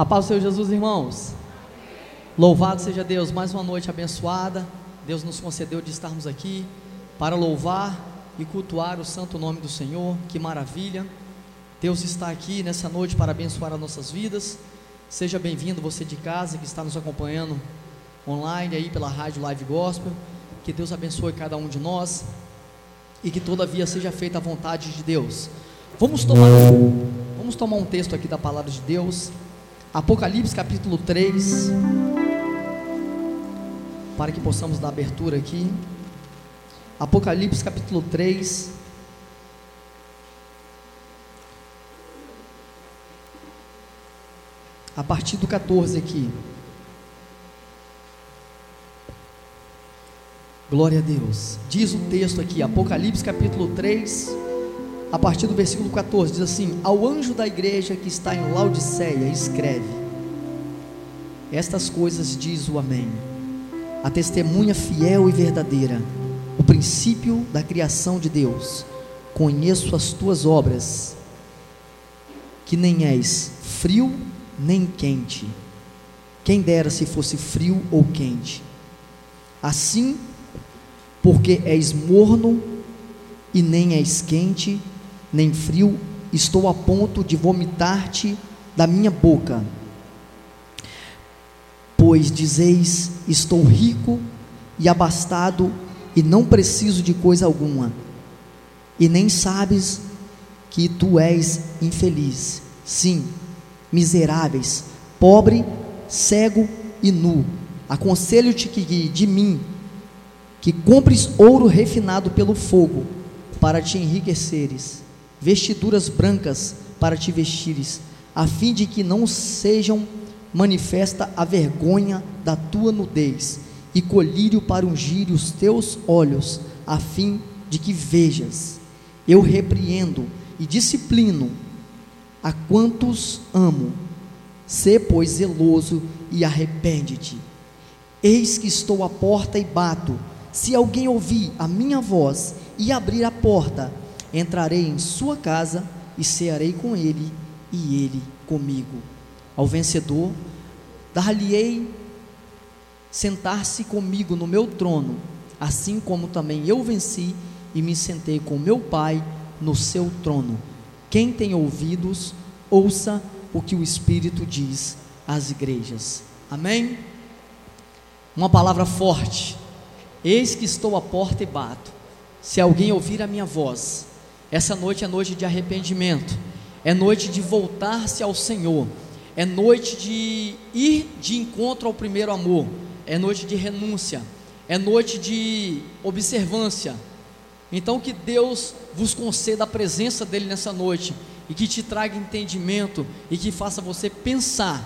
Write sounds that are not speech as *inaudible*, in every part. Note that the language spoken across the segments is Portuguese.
A paz do Senhor Jesus, irmãos. Louvado seja Deus, mais uma noite abençoada. Deus nos concedeu de estarmos aqui para louvar e cultuar o santo nome do Senhor. Que maravilha. Deus está aqui nessa noite para abençoar as nossas vidas. Seja bem-vindo você de casa que está nos acompanhando online aí pela Rádio Live Gospel. Que Deus abençoe cada um de nós e que todavia seja feita a vontade de Deus. Vamos tomar, vamos tomar um texto aqui da palavra de Deus, Apocalipse capítulo 3, para que possamos dar abertura aqui. Apocalipse capítulo 3. A partir do 14 aqui. Glória a Deus. Diz o texto aqui, Apocalipse capítulo 3, a partir do versículo 14, diz assim: Ao anjo da igreja que está em Laodiceia, escreve: Estas coisas diz o Amém, a testemunha fiel e verdadeira, o princípio da criação de Deus. Conheço as tuas obras, que nem és frio nem quente. Quem dera se fosse frio ou quente. Assim porque és morno e nem és quente, nem frio, estou a ponto de vomitar-te da minha boca. Pois dizeis: Estou rico e abastado e não preciso de coisa alguma, e nem sabes que tu és infeliz, sim, miseráveis, pobre, cego e nu. Aconselho-te que de mim que compres ouro refinado pelo fogo, para te enriqueceres, vestiduras brancas para te vestires, a fim de que não sejam manifesta a vergonha da tua nudez, e colírio para ungir os teus olhos, a fim de que vejas. Eu repreendo e disciplino a quantos amo. Sê, pois, zeloso e arrepende-te. Eis que estou à porta e bato. Se alguém ouvir a minha voz e abrir a porta, entrarei em sua casa e cearei com ele e ele comigo. Ao vencedor, dar-lhe-ei sentar-se comigo no meu trono, assim como também eu venci e me sentei com meu Pai no seu trono. Quem tem ouvidos, ouça o que o Espírito diz às igrejas. Amém? Uma palavra forte Eis que estou à porta e bato. Se alguém ouvir a minha voz, essa noite é noite de arrependimento, é noite de voltar-se ao Senhor, é noite de ir de encontro ao primeiro amor, é noite de renúncia, é noite de observância. Então, que Deus vos conceda a presença dEle nessa noite e que te traga entendimento e que faça você pensar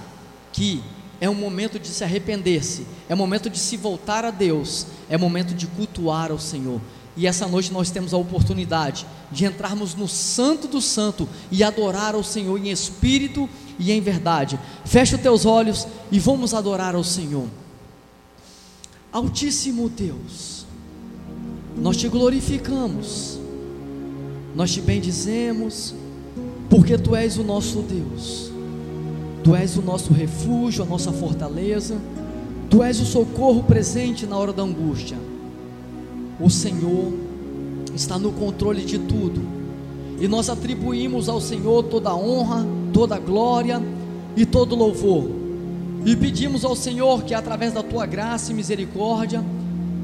que é um momento de se arrepender-se, é momento de se voltar a Deus, é momento de cultuar ao Senhor. E essa noite nós temos a oportunidade de entrarmos no Santo do Santo e adorar ao Senhor em espírito e em verdade. Feche os teus olhos e vamos adorar ao Senhor. Altíssimo Deus, nós te glorificamos, nós te bendizemos, porque tu és o nosso Deus. Tu és o nosso refúgio, a nossa fortaleza. Tu és o socorro presente na hora da angústia. O Senhor está no controle de tudo. E nós atribuímos ao Senhor toda a honra, toda a glória e todo louvor. E pedimos ao Senhor que através da tua graça e misericórdia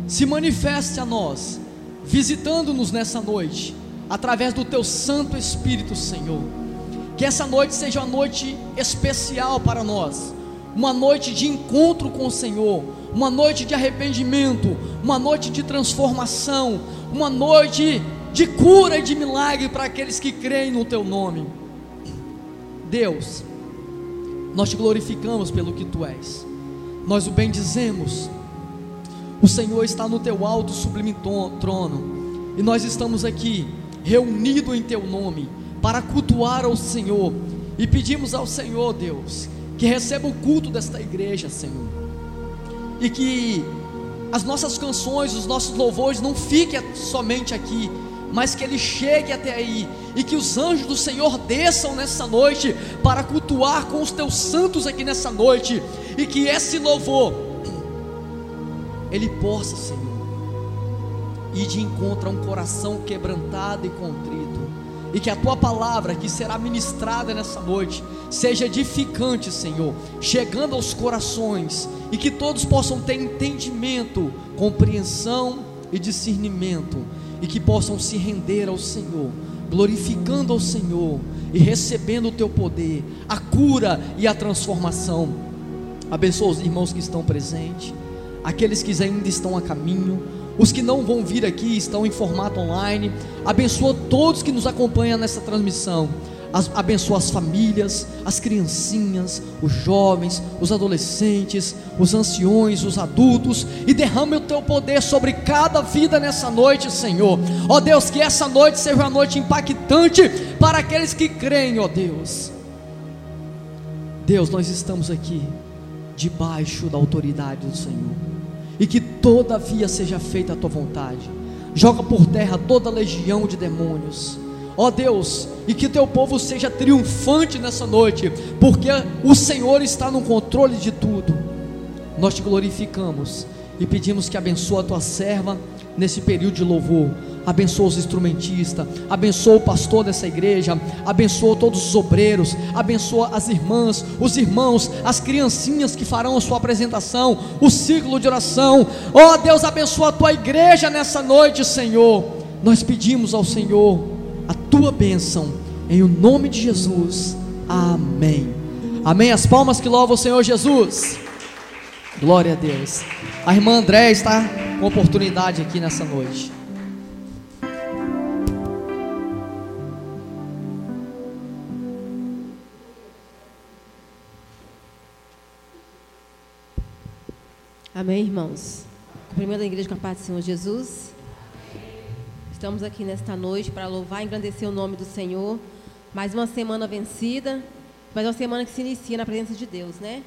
se manifeste a nós, visitando-nos nessa noite, através do teu Santo Espírito, Senhor que essa noite seja uma noite especial para nós, uma noite de encontro com o Senhor, uma noite de arrependimento, uma noite de transformação, uma noite de cura e de milagre para aqueles que creem no Teu nome. Deus, nós te glorificamos pelo que Tu és, nós o bendizemos. O Senhor está no Teu alto sublime trono, e nós estamos aqui reunidos em Teu nome para cultuar ao Senhor. E pedimos ao Senhor, Deus, que receba o culto desta igreja, Senhor. E que as nossas canções, os nossos louvores não fiquem somente aqui, mas que ele chegue até aí e que os anjos do Senhor desçam nessa noite para cultuar com os teus santos aqui nessa noite, e que esse louvor ele possa, Senhor, ir de encontro a um coração quebrantado e contrito, e que a tua palavra que será ministrada nessa noite seja edificante, Senhor, chegando aos corações, e que todos possam ter entendimento, compreensão e discernimento, e que possam se render ao Senhor, glorificando ao Senhor e recebendo o teu poder, a cura e a transformação. Abençoa os irmãos que estão presentes, aqueles que ainda estão a caminho, os que não vão vir aqui estão em formato online. Abençoa todos que nos acompanham nessa transmissão as, abençoa as famílias, as criancinhas, os jovens, os adolescentes, os anciões, os adultos, e derrame o teu poder sobre cada vida nessa noite, Senhor. Ó Deus, que essa noite seja uma noite impactante para aqueles que creem, ó Deus. Deus, nós estamos aqui debaixo da autoridade do Senhor, e que todavia seja feita a tua vontade. Joga por terra toda legião de demônios Ó Deus, e que teu povo seja triunfante nessa noite, porque o Senhor está no controle de tudo. Nós te glorificamos e pedimos que abençoe a tua serva nesse período de louvor. Abençoa os instrumentistas, abençoa o pastor dessa igreja, abençoa todos os obreiros, abençoa as irmãs, os irmãos, as criancinhas que farão a sua apresentação, o ciclo de oração. Ó oh, Deus, abençoa a tua igreja nessa noite, Senhor. Nós pedimos ao Senhor a tua bênção, em o nome de Jesus. Amém. Amém. As palmas que louvam o Senhor Jesus. Glória a Deus. A irmã André está com oportunidade aqui nessa noite. Amém, irmãos. Cumprimento a igreja com a paz do Senhor Jesus. Estamos aqui nesta noite para louvar e engrandecer o nome do Senhor. Mais uma semana vencida, mais uma semana que se inicia na presença de Deus, né?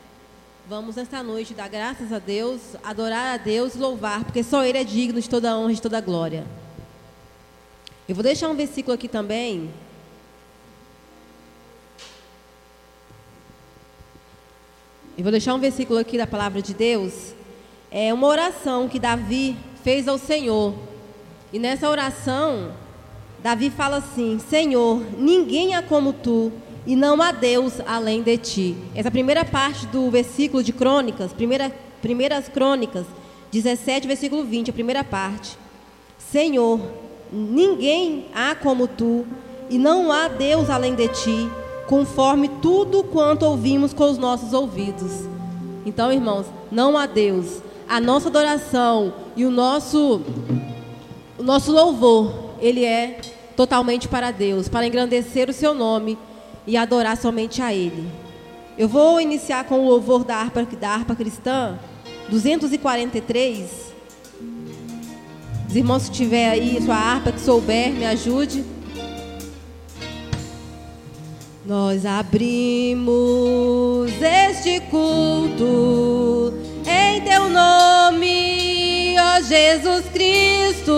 Vamos nesta noite dar graças a Deus, adorar a Deus louvar, porque só Ele é digno de toda honra e de toda glória. Eu vou deixar um versículo aqui também. Eu vou deixar um versículo aqui da palavra de Deus. É uma oração que Davi fez ao Senhor e nessa oração, Davi fala assim: Senhor, ninguém há como tu, e não há Deus além de ti. Essa primeira parte do versículo de Crônicas, primeira, primeiras Crônicas, 17, versículo 20, a primeira parte. Senhor, ninguém há como tu, e não há Deus além de ti, conforme tudo quanto ouvimos com os nossos ouvidos. Então, irmãos, não há Deus. A nossa adoração e o nosso o nosso louvor, ele é totalmente para Deus, para engrandecer o seu nome e adorar somente a Ele. Eu vou iniciar com o louvor da harpa, da harpa cristã, 243. Os irmãos, se tiver aí sua harpa que souber, me ajude. Nós abrimos este culto em teu nome, ó Jesus Cristo,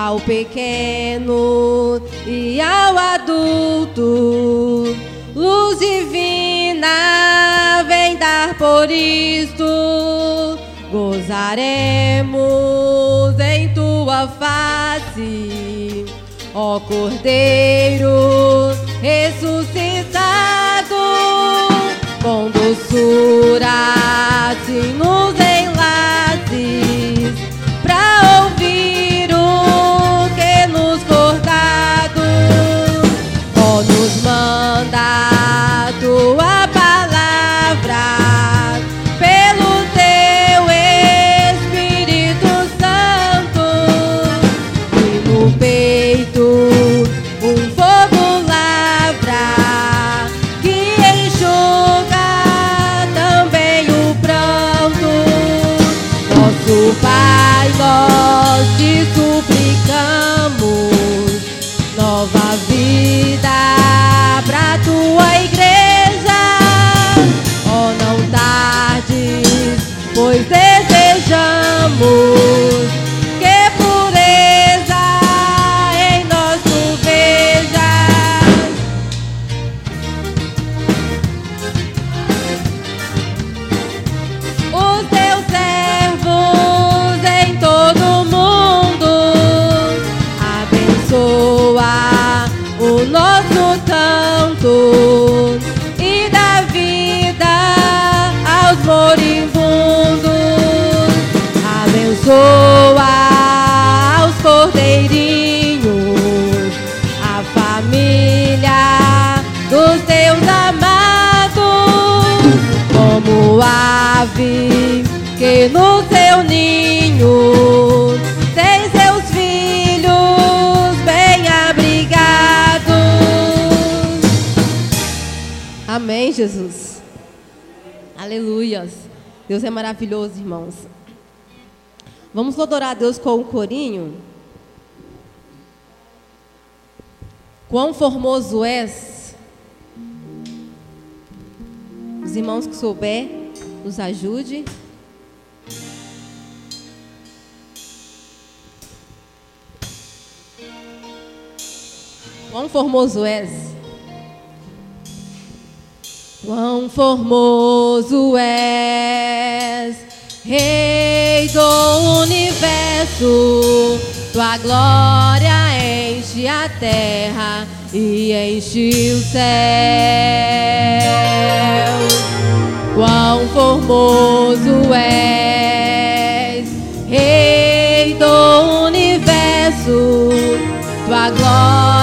ao pequeno e ao adulto, luz divina vem dar por isto, gozaremos em tua face, ó Cordeiro ressuscitado com doçura se nos Deus é maravilhoso, irmãos. Vamos adorar a Deus com um corinho. Quão formoso és. Os irmãos que souber, nos ajude. Quão formoso és. Quão formoso és, Rei do universo, tua glória enche a terra e enche o céu. Quão formoso és, Rei do universo, tua glória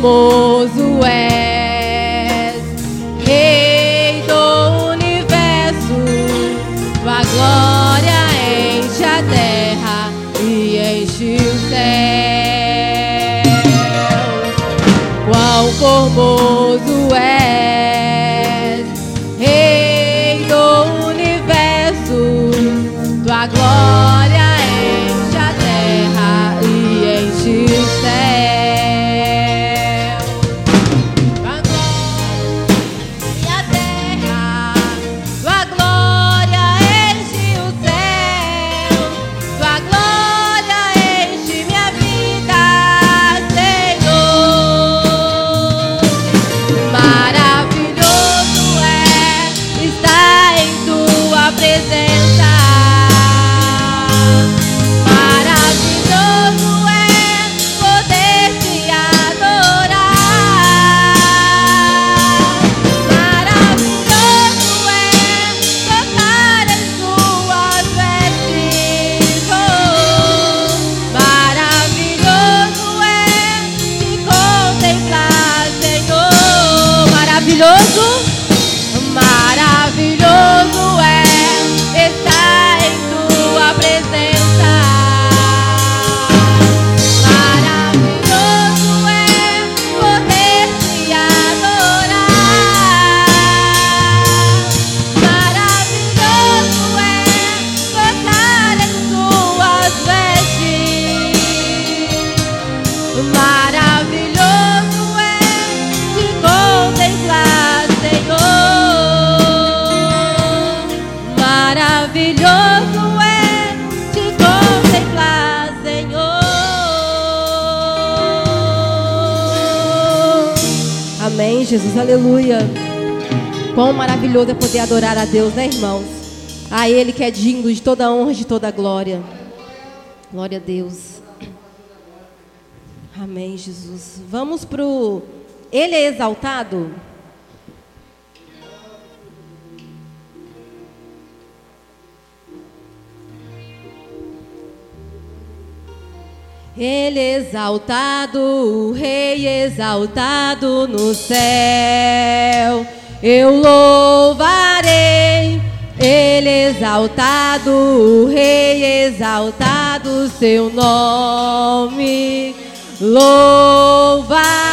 somos poder adorar a Deus, né, irmãos? A Ele que é digno de toda honra, de toda glória. Glória a Deus. Amém, Jesus. Vamos pro Ele é exaltado. Ele é exaltado, o Rei é exaltado no céu eu louvarei. Ele exaltado, o Rei exaltado, seu nome louvarei.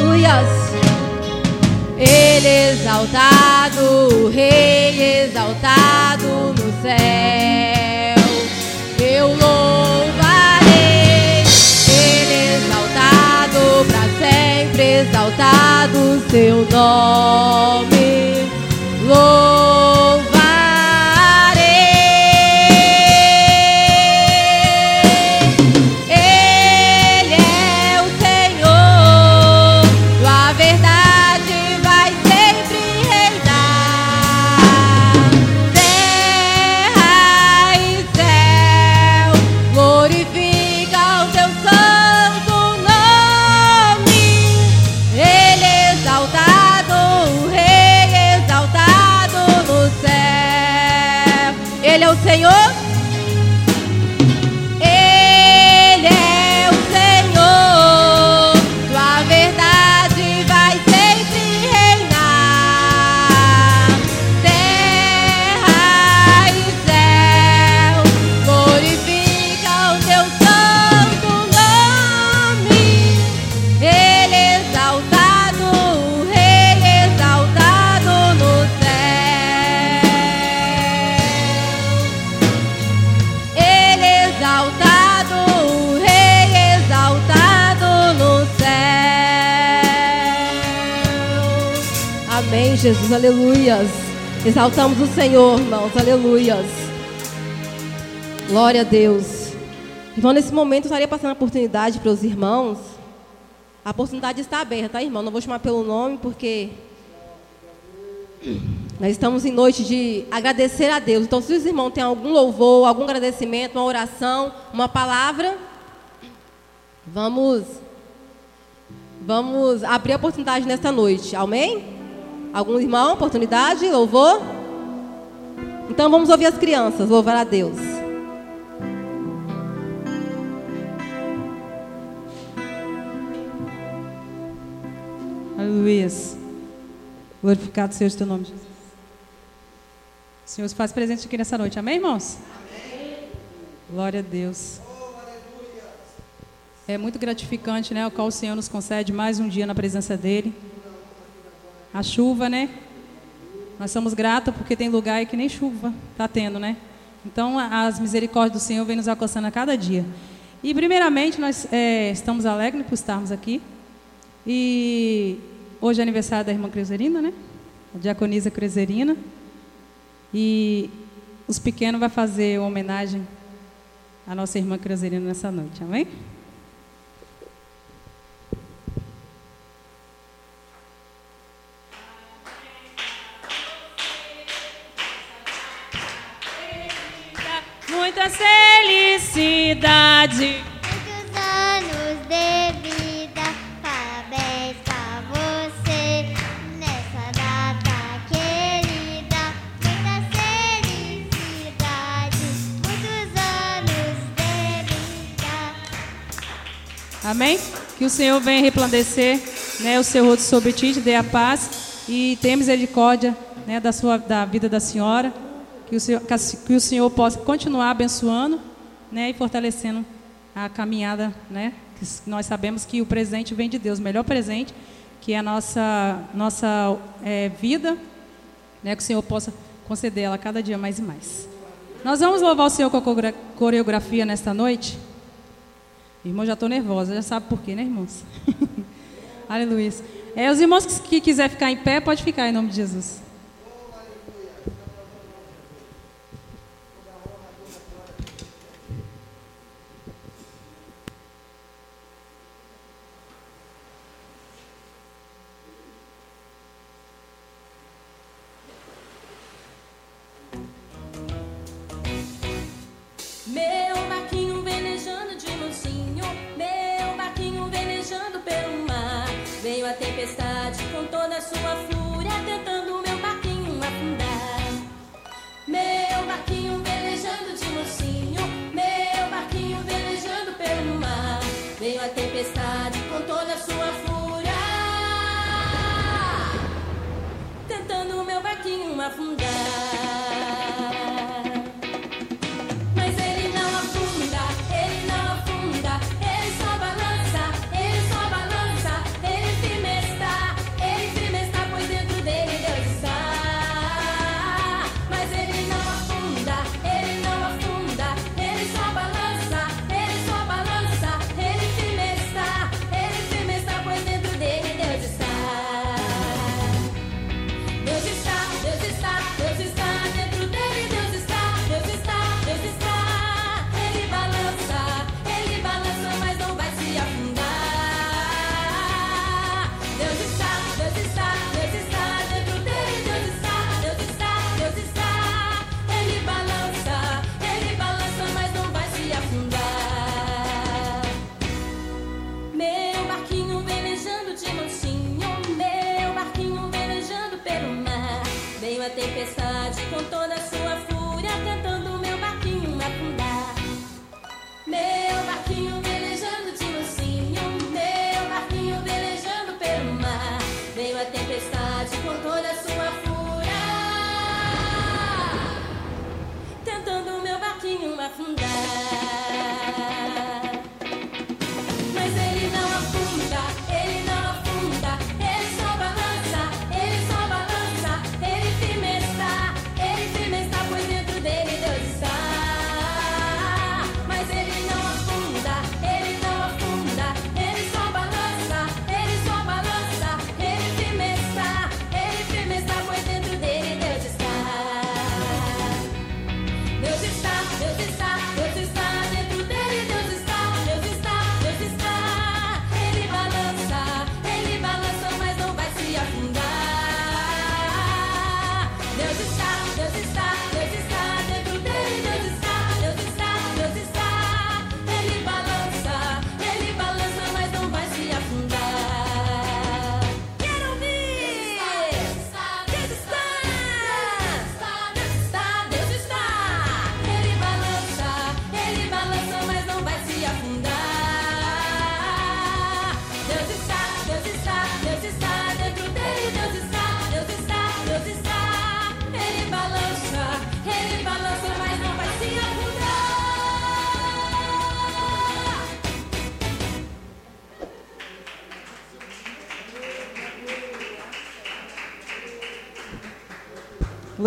Aleluias. Ele exaltado, Rei exaltado no céu. Eu louvarei, Ele exaltado para sempre, exaltado seu nome. Louvarei. Jesus, aleluias. Exaltamos o Senhor, irmãos, aleluias. Glória a Deus. Irmão, nesse momento eu estaria passando a oportunidade para os irmãos. A oportunidade está aberta, tá, irmão? Não vou chamar pelo nome porque nós estamos em noite de agradecer a Deus. Então, se os irmãos têm algum louvor, algum agradecimento, uma oração, uma palavra, vamos vamos abrir a oportunidade nesta noite. Amém? Algum irmão, oportunidade, louvor? Então vamos ouvir as crianças, louvar a Deus. Aleluia. Glorificado seja o teu nome, Jesus. O Senhor se faz presente aqui nessa noite. Amém, irmãos? Amém. Glória a Deus. É muito gratificante, né? O qual o Senhor nos concede mais um dia na presença dEle a chuva, né? Nós somos gratos porque tem lugar que nem chuva está tendo, né? Então, as misericórdias do Senhor vêm nos alcançando a cada dia. E, primeiramente, nós é, estamos alegres por estarmos aqui. E hoje é aniversário da irmã Cruzerina, né? A diaconisa Cruzerina. E os pequenos vão fazer uma homenagem à nossa irmã Cruzerina nessa noite. Amém? Felicidade. Muitos anos de vida, parabéns pra você. Nessa data querida, muita felicidade. Muitos anos de vida. Amém? Que o Senhor venha resplandecer né, o seu rosto sobre ti, te dê a paz e tenha misericórdia né, da, sua, da vida da senhora que o Senhor, que o Senhor possa continuar abençoando né, e fortalecendo a caminhada, né? Nós sabemos que o presente vem de Deus, o melhor presente, que é a nossa, nossa é, vida, né, que o Senhor possa conceder ela cada dia mais e mais. Nós vamos louvar o Senhor com a coreografia nesta noite. Irmão, já estou nervosa, já sabe por quê, né, irmãos? *laughs* Aleluia. É, os irmãos que, que quiser ficar em pé, pode ficar em nome de Jesus.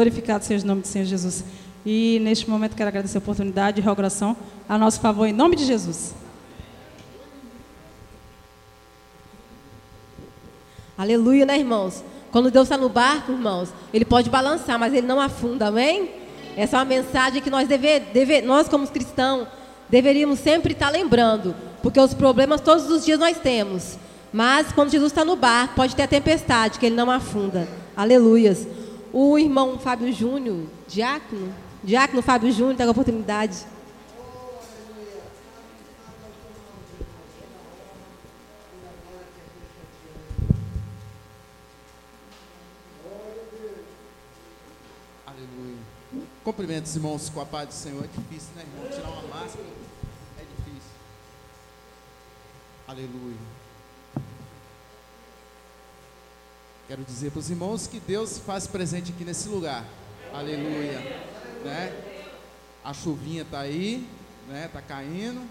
Glorificado seja o nome do Senhor Jesus. E neste momento quero agradecer a oportunidade e a oração a nosso favor em nome de Jesus. Aleluia, né, irmãos? Quando Deus está no barco, irmãos, ele pode balançar, mas ele não afunda, amém? Essa é uma mensagem que nós, deve, deve, nós como cristãos, deveríamos sempre estar lembrando, porque os problemas todos os dias nós temos. Mas quando Jesus está no barco, pode ter a tempestade, que ele não afunda. Aleluias. O irmão Fábio Júnior, diácono, diácono Fábio Júnior, com a oportunidade. Aleluia. Cumprimento os irmãos com a paz do Senhor. É difícil, né, irmão? Tirar uma máscara é difícil. Aleluia. Quero dizer para os irmãos que Deus faz presente aqui nesse lugar. Aleluia. Né? A chuvinha está aí, né? Tá caindo,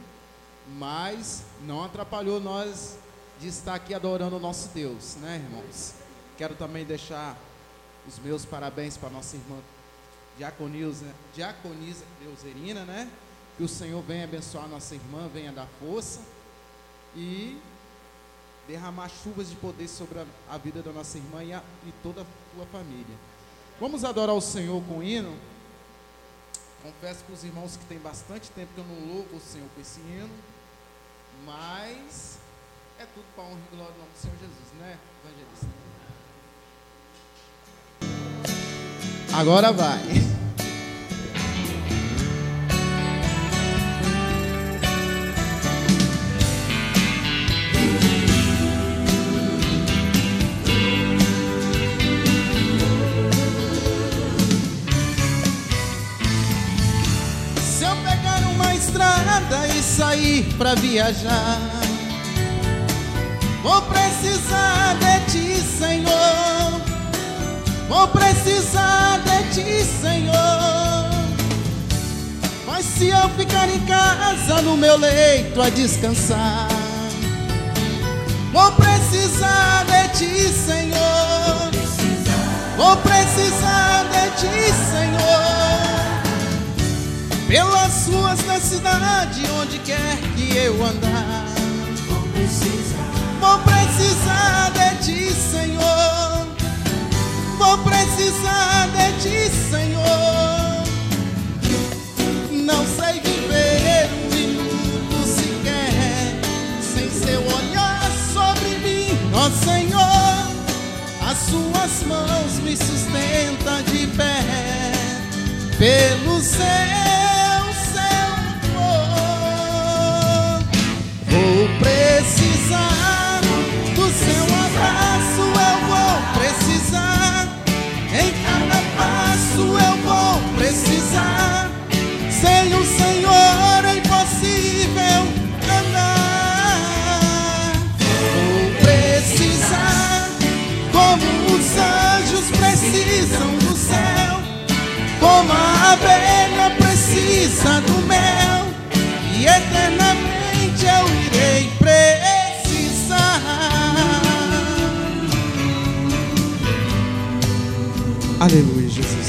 mas não atrapalhou nós de estar aqui adorando o nosso Deus, né, irmãos? Quero também deixar os meus parabéns para nossa irmã Diaconisa, Diaconisa Deuserina, né? Que o Senhor venha abençoar nossa irmã, venha dar força e derramar chuvas de poder sobre a, a vida da nossa irmã e, a, e toda a tua família. Vamos adorar o Senhor com hino. Confesso para os irmãos que tem bastante tempo que eu não louvo o Senhor com esse hino, mas é tudo para honra e glória do nome do Senhor Jesus, né, evangelista? Agora vai. *laughs* estrada e sair pra viajar, vou precisar de ti, Senhor. Vou precisar de ti, Senhor. Mas se eu ficar em casa no meu leito a descansar, vou precisar de ti, Senhor. Vou precisar de ti, Senhor pelas ruas da cidade, onde quer que eu andar. Vou precisar, vou precisar de ti, Senhor. Vou precisar de ti, Senhor. Não sei viver um minuto sequer sem seu olhar sobre mim, ó Senhor. As suas mãos me sustentam de pé pelo seu, precisar Aleluia, Jesus.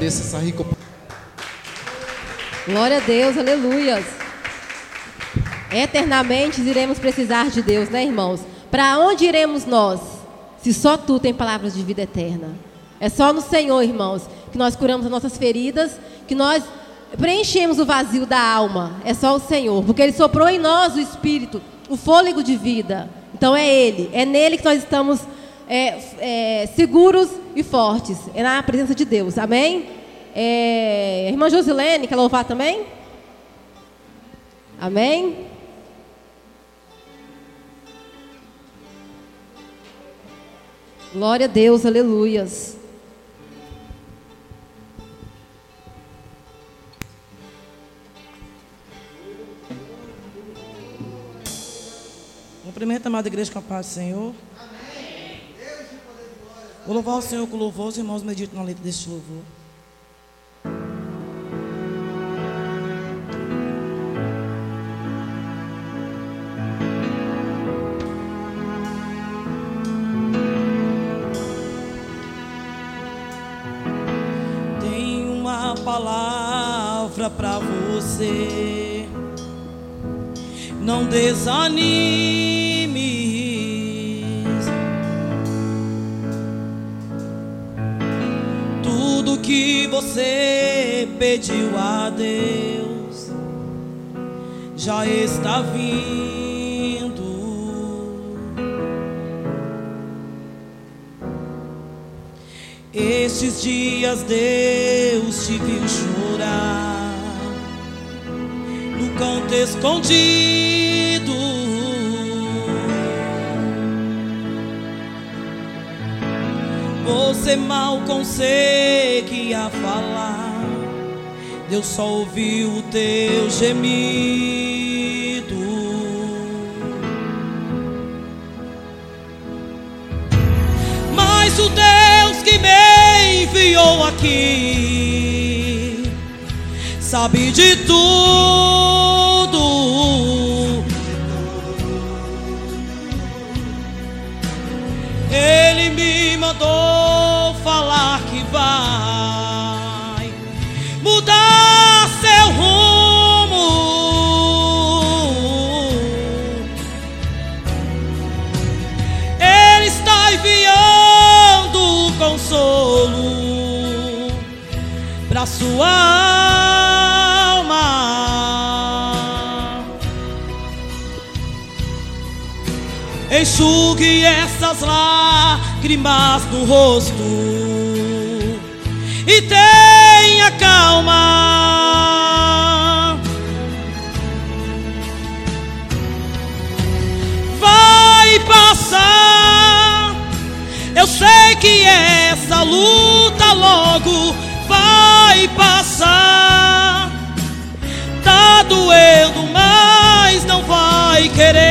Agradeço essa rica Glória a Deus, aleluias. Eternamente iremos precisar de Deus, né, irmãos? Para onde iremos nós? Se só tu tem palavras de vida eterna. É só no Senhor, irmãos, que nós curamos as nossas feridas, que nós preenchemos o vazio da alma. É só o Senhor, porque Ele soprou em nós o Espírito, o fôlego de vida. Então é Ele, é nele que nós estamos é, é, seguros e fortes. É na presença de Deus, amém? É, irmã Josilene, quer louvar também? Amém? Glória a Deus, aleluias. Cumprimento amada igreja com a paz do Senhor. Vou louvar o Senhor com louvor, os irmãos meditam na letra deste louvor. Tenho uma palavra para você. Não desanimes. Você pediu a Deus já está vindo. Estes dias Deus te viu chorar no canto escondido. Você mal conseguia falar, Deus só ouviu o teu gemido. Mas o Deus que me enviou aqui sabe de tudo. Enxugue essas lágrimas no rosto e tenha calma. Vai passar. Eu sei que essa luta logo vai passar. Tá doendo, mas não vai querer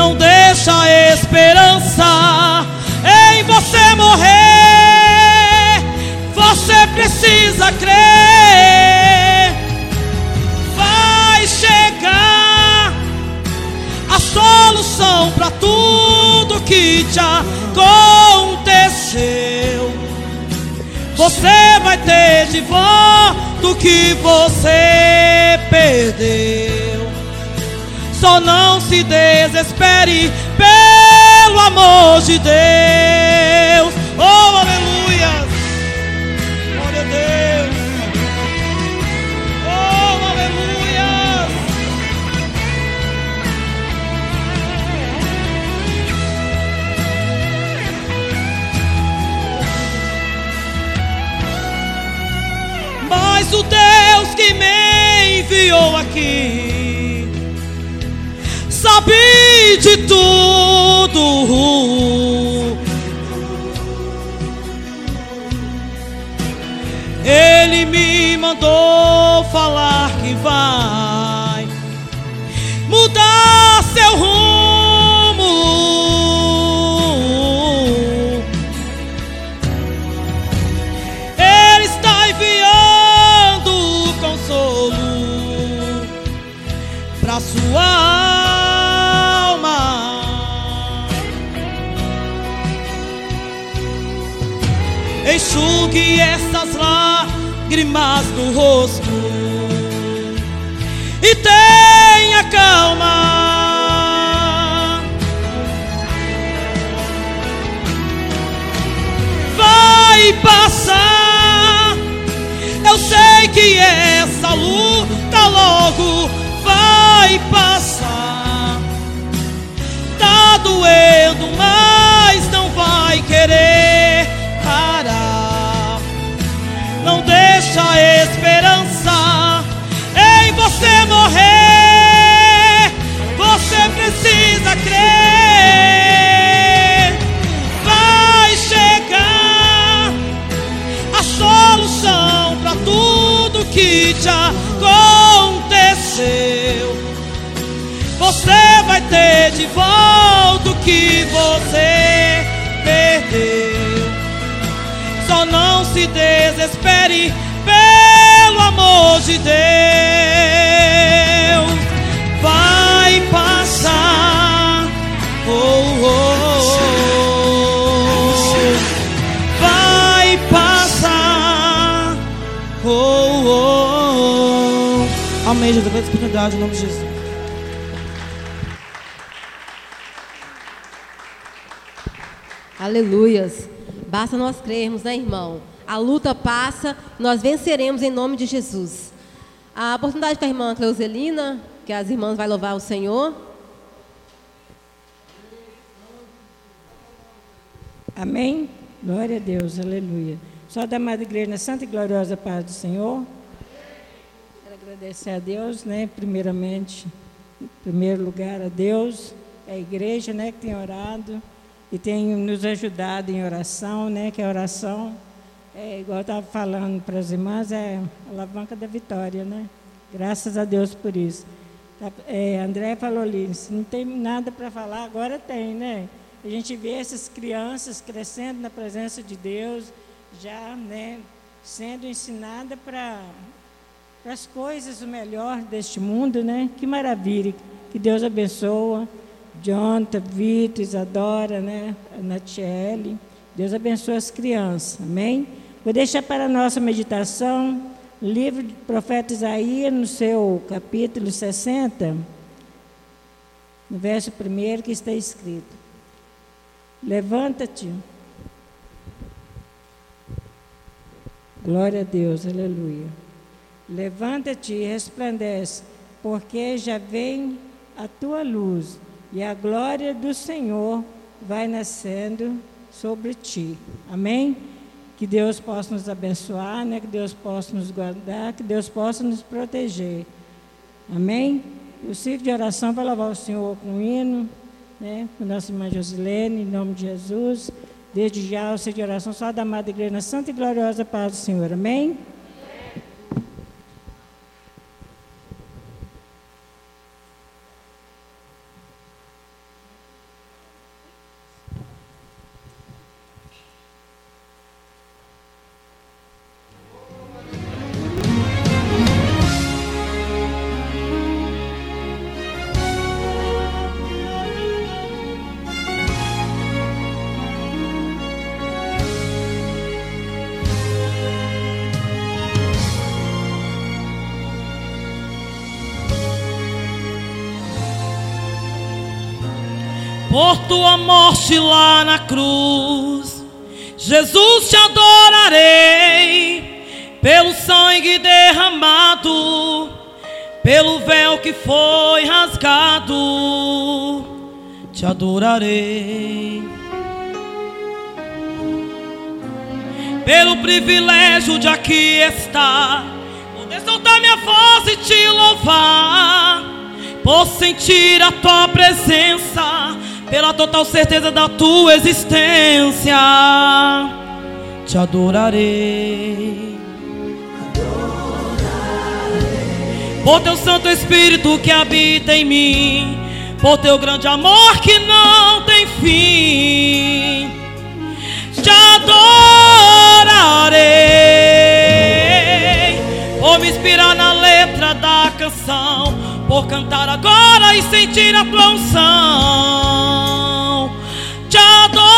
Não deixa a esperança em você morrer. Você precisa crer. Vai chegar a solução para tudo que te aconteceu. Você vai ter de volta o que você perdeu. Só não se desespere pelo amor de Deus. Oh, aleluia! Glória a Deus. Oh, aleluia! Mas o Deus que me enviou aqui sabe de tudo. Ele me mandou falar que vai mudar lágrimas no rosto e tenha calma. Vai passar. Eu sei que essa luta logo vai passar. deixa a esperança em você morrer. Você precisa crer. Vai chegar a solução para tudo que te aconteceu. Você vai ter de volta o que você perdeu. Só não se desespere de Deus. Vai passar. Oh, oh, oh. Vai passar. Oh, oh. Amém, Jesus. Vai oportunidade em nome de Jesus. Aleluias. Basta nós crermos, né, irmão? A luta passa, nós venceremos em nome de Jesus. A oportunidade com a irmã Cleuselina, que as irmãs vão louvar o Senhor. Amém? Glória a Deus, aleluia. Só da amada igreja na santa e gloriosa paz do Senhor. Quero agradecer a Deus, né? Primeiramente, em primeiro lugar a Deus, a igreja, né, que tem orado e tem nos ajudado em oração, né? Que a oração, é, igual eu estava falando para as irmãs, é a alavanca da vitória, né? Graças a Deus por isso. Tá, É, André falou ali, se não tem nada para falar, agora tem, né? A gente vê essas crianças crescendo na presença de Deus, já, né, sendo ensinada para as coisas o melhor deste mundo, né? Que maravilha. Que Deus abençoa. Jonathan, Vitor, Isadora, né? Natiele. Deus abençoe as crianças. Amém? Vou deixar para a nossa meditação livro do profeta Isaías, no seu capítulo 60, no verso 1 que está escrito. Levanta-te. Glória a Deus, aleluia. Levanta-te e resplandece, porque já vem a tua luz e a glória do Senhor vai nascendo sobre ti. Amém? Que Deus possa nos abençoar, né? que Deus possa nos guardar, que Deus possa nos proteger. Amém? O ciclo de oração vai louvar o Senhor com um hino, né? com nossa irmã Josilene, em nome de Jesus. Desde já, o ciclo de oração só da amada igreja na santa e gloriosa paz do Senhor. Amém? Por tua morte lá na cruz, Jesus te adorarei, pelo sangue derramado, pelo véu que foi rasgado, te adorarei. Pelo privilégio de aqui estar, poder soltar minha voz e te louvar, por sentir a tua presença, pela total certeza da tua existência, te adorarei. Por teu Santo Espírito que habita em mim, por teu grande amor que não tem fim, te adorarei. Por me inspirar na letra da canção, por cantar agora e sentir a tua unção, te adorarei,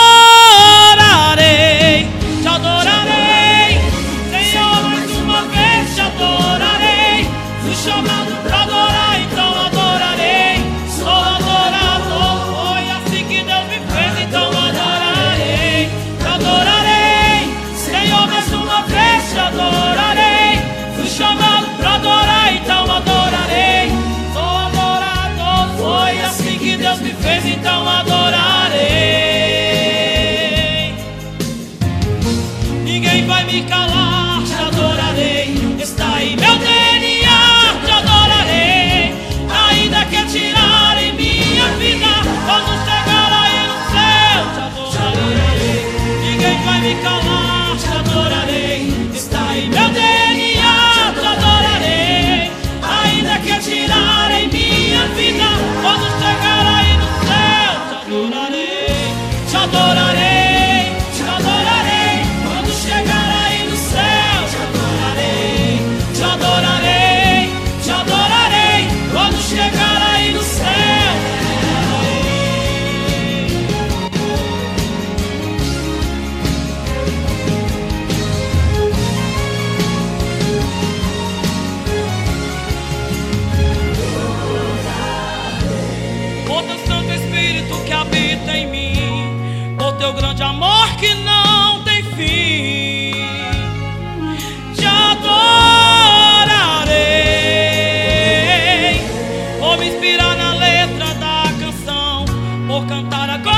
Vou cantar agora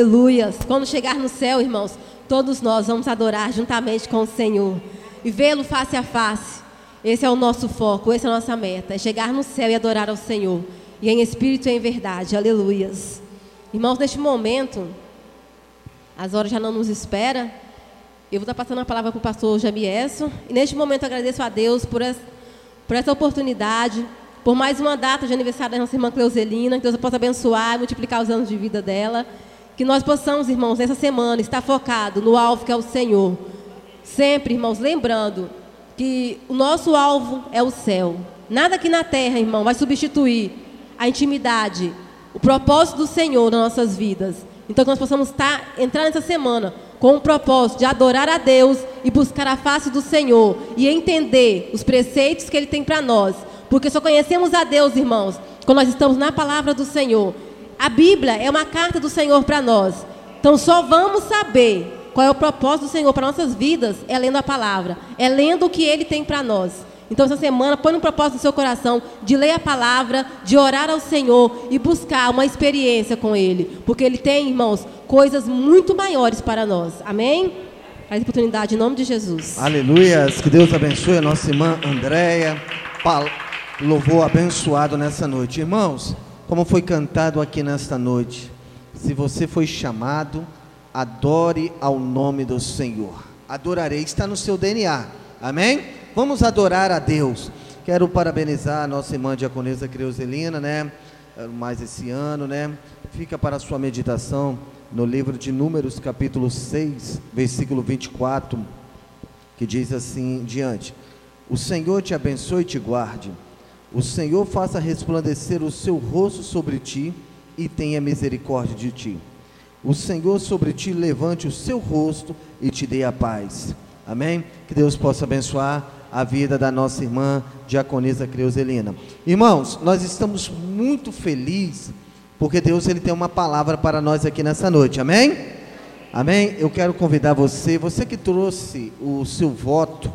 Aleluias. Quando chegar no céu, irmãos, todos nós vamos adorar juntamente com o Senhor e vê-lo face a face. Esse é o nosso foco, essa é a nossa meta, é chegar no céu e adorar ao Senhor. E em espírito e em verdade. Aleluias. Irmãos, neste momento, as horas já não nos esperam. Eu vou estar passando a palavra para o pastor Jamieso. E neste momento agradeço a Deus por, es- por essa oportunidade, por mais uma data de aniversário da nossa irmã Cleuselina, que Deus possa abençoar e multiplicar os anos de vida dela. Que nós possamos, irmãos, nessa semana estar focado no alvo que é o Senhor. Sempre, irmãos, lembrando que o nosso alvo é o céu. Nada aqui na terra, irmão, vai substituir a intimidade, o propósito do Senhor nas nossas vidas. Então, que nós possamos estar, entrar nessa semana com o propósito de adorar a Deus e buscar a face do Senhor e entender os preceitos que Ele tem para nós. Porque só conhecemos a Deus, irmãos, quando nós estamos na palavra do Senhor. A Bíblia é uma carta do Senhor para nós. Então, só vamos saber qual é o propósito do Senhor para nossas vidas é lendo a palavra, é lendo o que Ele tem para nós. Então, essa semana, põe um propósito no seu coração de ler a palavra, de orar ao Senhor e buscar uma experiência com Ele. Porque Ele tem, irmãos, coisas muito maiores para nós. Amém? Faz oportunidade em nome de Jesus. Aleluias, que Deus abençoe a nossa irmã Andréia. Louvor abençoado nessa noite. Irmãos, como foi cantado aqui nesta noite, se você foi chamado, adore ao nome do Senhor. Adorarei, está no seu DNA. Amém? Vamos adorar a Deus. Quero parabenizar a nossa irmã diaconesa Creuselina, né? Mais esse ano, né? Fica para a sua meditação no livro de Números, capítulo 6, versículo 24 que diz assim diante: O Senhor te abençoe e te guarde. O Senhor faça resplandecer o seu rosto sobre ti e tenha misericórdia de ti. O Senhor sobre ti levante o seu rosto e te dê a paz. Amém? Que Deus possa abençoar a vida da nossa irmã diaconisa Creuselina. Irmãos, nós estamos muito felizes porque Deus ele tem uma palavra para nós aqui nessa noite. Amém? Amém? Eu quero convidar você, você que trouxe o seu voto,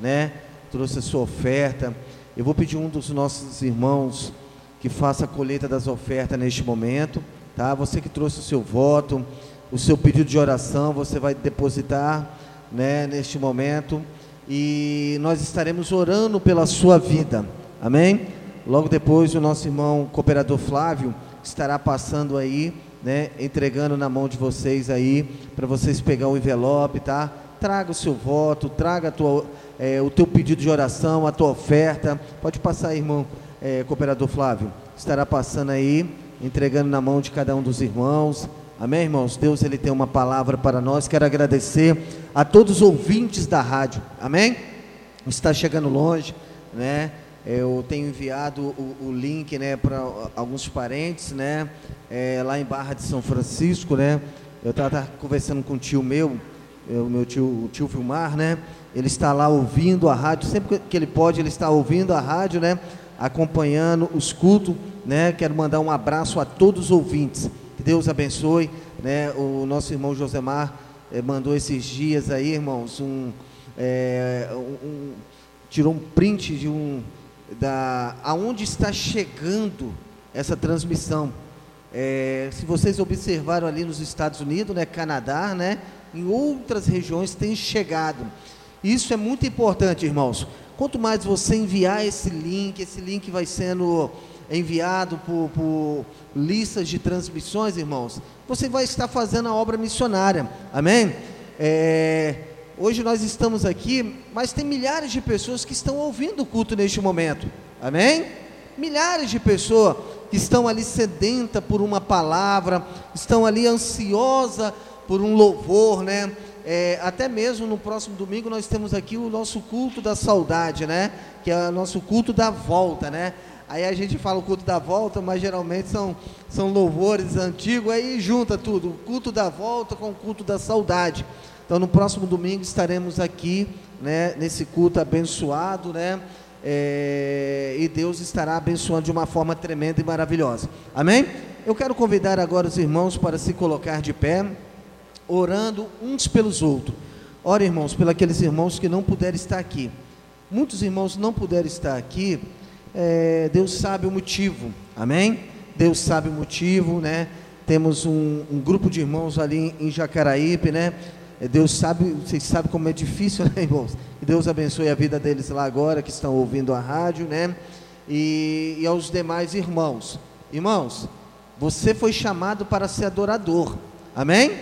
né? Trouxe a sua oferta. Eu vou pedir um dos nossos irmãos que faça a colheita das ofertas neste momento, tá? Você que trouxe o seu voto, o seu pedido de oração, você vai depositar, né, neste momento e nós estaremos orando pela sua vida. Amém? Logo depois o nosso irmão cooperador Flávio estará passando aí, né, entregando na mão de vocês aí para vocês pegar o envelope, tá? traga o seu voto, traga a tua, eh, o teu pedido de oração, a tua oferta. Pode passar, irmão, eh, cooperador Flávio. Estará passando aí, entregando na mão de cada um dos irmãos. Amém, irmãos? Deus ele tem uma palavra para nós. Quero agradecer a todos os ouvintes da rádio. Amém? Está chegando longe, né? Eu tenho enviado o, o link, né, para alguns parentes, né, é, lá em Barra de São Francisco, né. Eu estava conversando com um tio meu, é, o meu tio, o tio Vilmar, né. Ele está lá ouvindo a rádio, sempre que ele pode, ele está ouvindo a rádio, né, acompanhando os cultos, né. Quero mandar um abraço a todos os ouvintes. Que Deus abençoe, né. O nosso irmão Josemar eh, mandou esses dias aí, irmãos, um, é, um- tirou um print de um da aonde está chegando essa transmissão. É, se vocês observaram ali nos Estados Unidos, né, Canadá, né, em outras regiões tem chegado. Isso é muito importante, irmãos. Quanto mais você enviar esse link, esse link vai sendo enviado por, por listas de transmissões, irmãos, você vai estar fazendo a obra missionária. Amém? É, Hoje nós estamos aqui, mas tem milhares de pessoas que estão ouvindo o culto neste momento. Amém? Milhares de pessoas que estão ali sedenta por uma palavra, estão ali ansiosa por um louvor, né? É, até mesmo no próximo domingo nós temos aqui o nosso culto da saudade, né? Que é o nosso culto da volta, né? Aí a gente fala o culto da volta, mas geralmente são, são louvores antigos, aí junta tudo, o culto da volta com o culto da saudade. Então, no próximo domingo estaremos aqui, né, nesse culto abençoado, né, é, e Deus estará abençoando de uma forma tremenda e maravilhosa. Amém? Eu quero convidar agora os irmãos para se colocar de pé, orando uns pelos outros. Ora, irmãos, pelos aqueles irmãos que não puderam estar aqui. Muitos irmãos não puderam estar aqui, é, Deus sabe o motivo, amém? Deus sabe o motivo, né? Temos um, um grupo de irmãos ali em Jacaraípe, né? É, Deus sabe, vocês sabem como é difícil, *laughs* né, irmãos? Deus abençoe a vida deles lá agora, que estão ouvindo a rádio, né? E, e aos demais irmãos. Irmãos, você foi chamado para ser adorador, amém?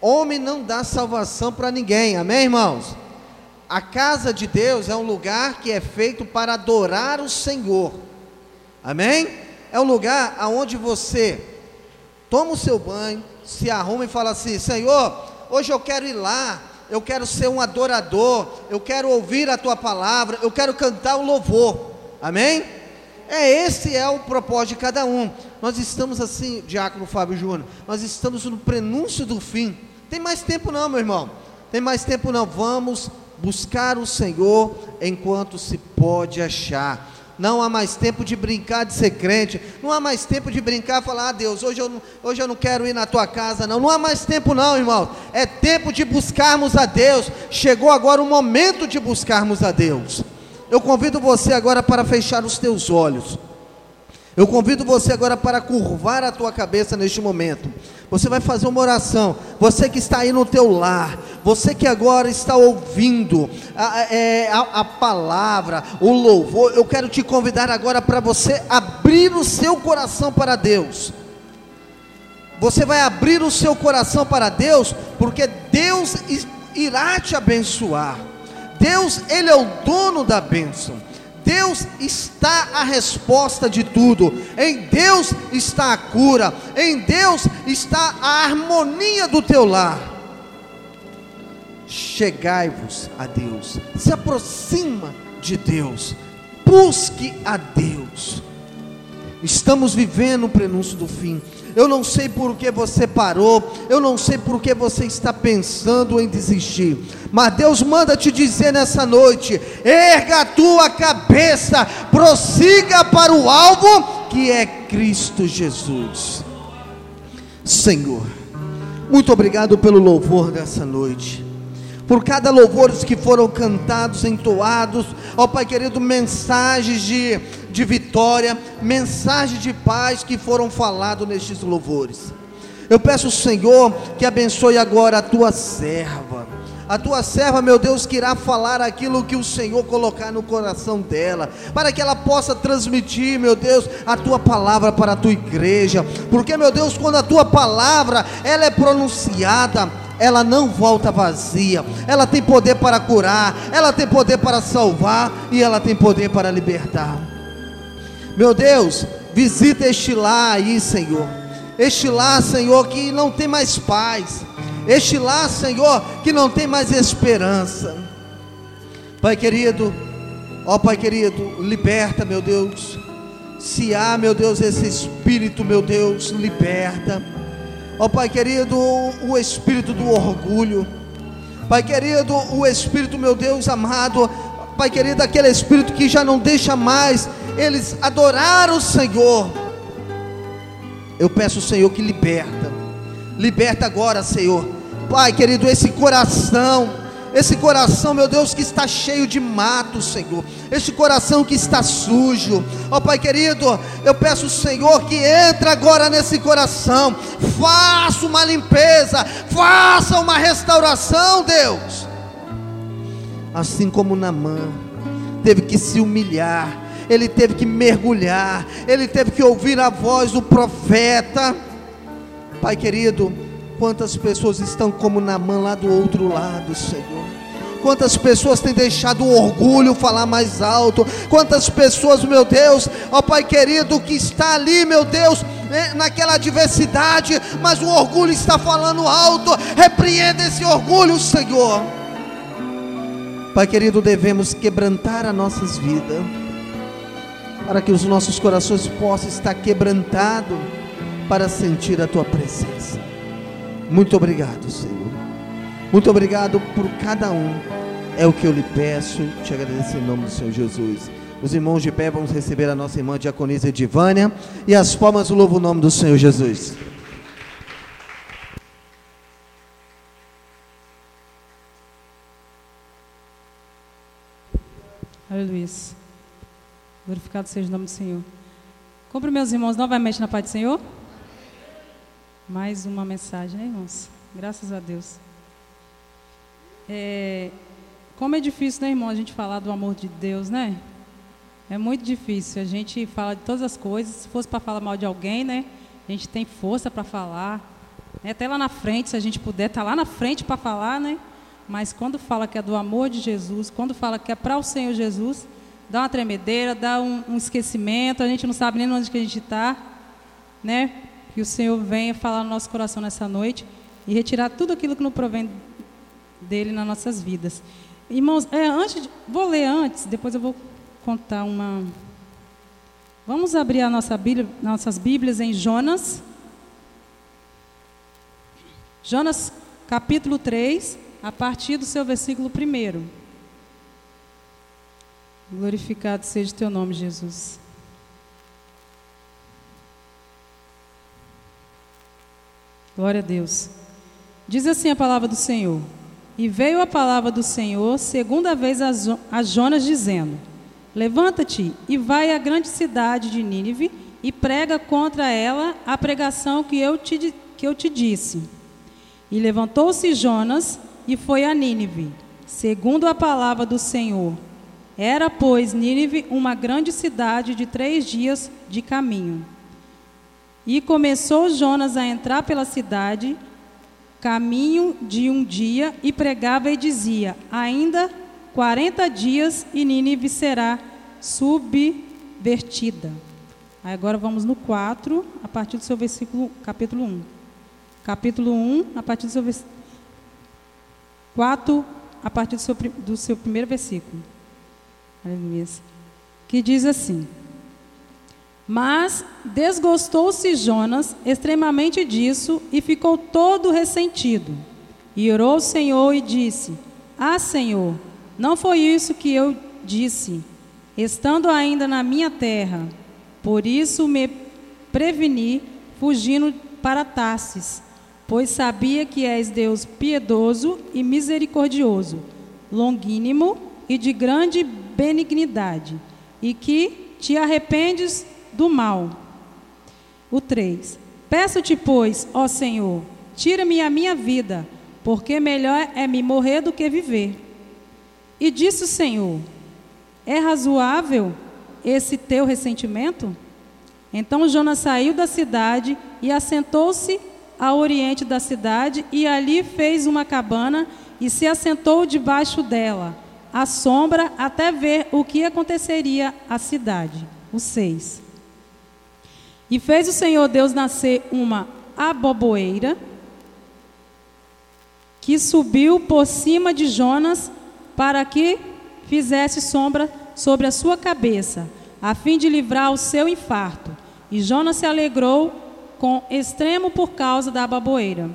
Homem não dá salvação para ninguém, amém, irmãos? A casa de Deus é um lugar que é feito para adorar o Senhor. Amém? É um lugar aonde você toma o seu banho, se arruma e fala assim: Senhor, hoje eu quero ir lá, eu quero ser um adorador, eu quero ouvir a tua palavra, eu quero cantar o louvor. Amém? É esse é o propósito de cada um. Nós estamos assim, Diácono Fábio Júnior, nós estamos no prenúncio do fim. Tem mais tempo não, meu irmão. Tem mais tempo não. Vamos buscar o Senhor enquanto se pode achar. Não há mais tempo de brincar de ser crente. Não há mais tempo de brincar e falar, ah Deus, hoje eu, não, hoje eu não quero ir na tua casa, não. Não há mais tempo, não, irmão. É tempo de buscarmos a Deus. Chegou agora o momento de buscarmos a Deus. Eu convido você agora para fechar os teus olhos. Eu convido você agora para curvar a tua cabeça neste momento. Você vai fazer uma oração. Você que está aí no teu lar, você que agora está ouvindo a, é, a, a palavra, o louvor, eu quero te convidar agora para você abrir o seu coração para Deus. Você vai abrir o seu coração para Deus, porque Deus irá te abençoar. Deus, Ele é o dono da bênção. Deus está a resposta de tudo. Em Deus está a cura. Em Deus está a harmonia do teu lar. Chegai-vos a Deus. Se aproxima de Deus. Busque a Deus. Estamos vivendo o prenúncio do fim. Eu não sei por que você parou, eu não sei por que você está pensando em desistir, mas Deus manda te dizer nessa noite: erga a tua cabeça, prossiga para o alvo que é Cristo Jesus. Senhor, muito obrigado pelo louvor dessa noite por cada louvor que foram cantados, entoados, ó Pai querido, mensagens de, de vitória, mensagens de paz que foram falados nestes louvores. Eu peço, Senhor, que abençoe agora a tua serva. A tua serva, meu Deus, que irá falar aquilo que o Senhor colocar no coração dela, para que ela possa transmitir, meu Deus, a tua palavra para a tua igreja. Porque, meu Deus, quando a tua palavra ela é pronunciada, ela não volta vazia. Ela tem poder para curar, ela tem poder para salvar e ela tem poder para libertar. Meu Deus, visita este lar aí, Senhor. Este lar, Senhor, que não tem mais paz. Este lar, Senhor, que não tem mais esperança. Pai querido, ó Pai querido, liberta, meu Deus. Se há, meu Deus, esse espírito, meu Deus, liberta. Ó Pai querido, o espírito do orgulho. Pai querido, o espírito, meu Deus amado. Pai querido, aquele espírito que já não deixa mais eles adorar o Senhor. Eu peço, Senhor, que liberta. Liberta agora, Senhor. Pai querido, esse coração, esse coração, meu Deus, que está cheio de mato, Senhor. Esse coração que está sujo. Ó Pai querido, eu peço, Senhor, que entra agora nesse coração. Faça uma limpeza, faça uma restauração, Deus. Assim como Namã teve que se humilhar, ele teve que mergulhar, ele teve que ouvir a voz do profeta. Pai querido, quantas pessoas estão como Namã lá do outro lado, Senhor? Quantas pessoas têm deixado o orgulho falar mais alto? Quantas pessoas, meu Deus, ó Pai querido, que está ali, meu Deus, né, naquela adversidade, mas o orgulho está falando alto. Repreenda esse orgulho, Senhor. Pai querido, devemos quebrantar as nossas vidas, para que os nossos corações possam estar quebrantados, para sentir a Tua presença. Muito obrigado, Senhor. Muito obrigado por cada um. É o que eu lhe peço, te agradeço em nome do Senhor Jesus. Os irmãos de pé, vamos receber a nossa irmã diaconisa Edivânia e as palmas louvam o nome do Senhor Jesus. Aleluia. Glorificado seja o nome do Senhor. Compre meus irmãos novamente na paz do Senhor. Mais uma mensagem, né, irmãos? Graças a Deus. É, como é difícil, né, irmão, a gente falar do amor de Deus, né? É muito difícil. A gente fala de todas as coisas. Se fosse para falar mal de alguém, né? A gente tem força para falar. né? Até lá na frente, se a gente puder, estar lá na frente para falar, né? Mas quando fala que é do amor de Jesus, quando fala que é para o Senhor Jesus, dá uma tremedeira, dá um, um esquecimento, a gente não sabe nem onde que a gente está, né? Que o Senhor venha falar no nosso coração nessa noite e retirar tudo aquilo que não provém dele nas nossas vidas. Irmãos, é, antes de- vou ler antes, depois eu vou contar uma. Vamos abrir a nossa Bíblia, nossas Bíblias em Jonas. Jonas capítulo 3, a partir do seu versículo 1. Glorificado seja o teu nome, Jesus. Glória a Deus. Diz assim a palavra do Senhor. E veio a palavra do Senhor segunda vez a Jo- a Jonas, dizendo: Levanta-te e vai à grande cidade de Nínive e prega contra ela a pregação que eu te, que eu te disse. E levantou-se Jonas e foi a Nínive, segundo a palavra do Senhor. Era, pois, Nínive uma grande cidade de três dias de caminho. E começou Jonas a entrar pela cidade, caminho de um dia, e pregava e dizia: Ainda quarenta dias e Nínive será subvertida. Aí agora vamos no 4, a partir do seu versículo, capítulo 1. Capítulo 1, a partir do seu versículo. 4, a partir do seu, do seu primeiro versículo. Aleluia. Que diz assim: Mas desgostou-se Jonas extremamente disso e ficou todo ressentido. E orou ao Senhor e disse: Ah, Senhor, não foi isso que eu disse, estando ainda na minha terra. Por isso me preveni, fugindo para Tarsis, pois sabia que és Deus piedoso e misericordioso, longínimo e de grande benignidade, e que te arrependes do mal. O 3. Peço-te, pois, ó Senhor, tira-me a minha vida, porque melhor é me morrer do que viver. E disse o Senhor: É razoável esse teu ressentimento? Então Jonas saiu da cidade e assentou-se a oriente da cidade e ali fez uma cabana e se assentou debaixo dela, à sombra, até ver o que aconteceria à cidade. O 6. E fez o Senhor Deus nascer uma aboboeira que subiu por cima de Jonas para que fizesse sombra sobre a sua cabeça, a fim de livrar o seu infarto. E Jonas se alegrou com extremo por causa da baboeira.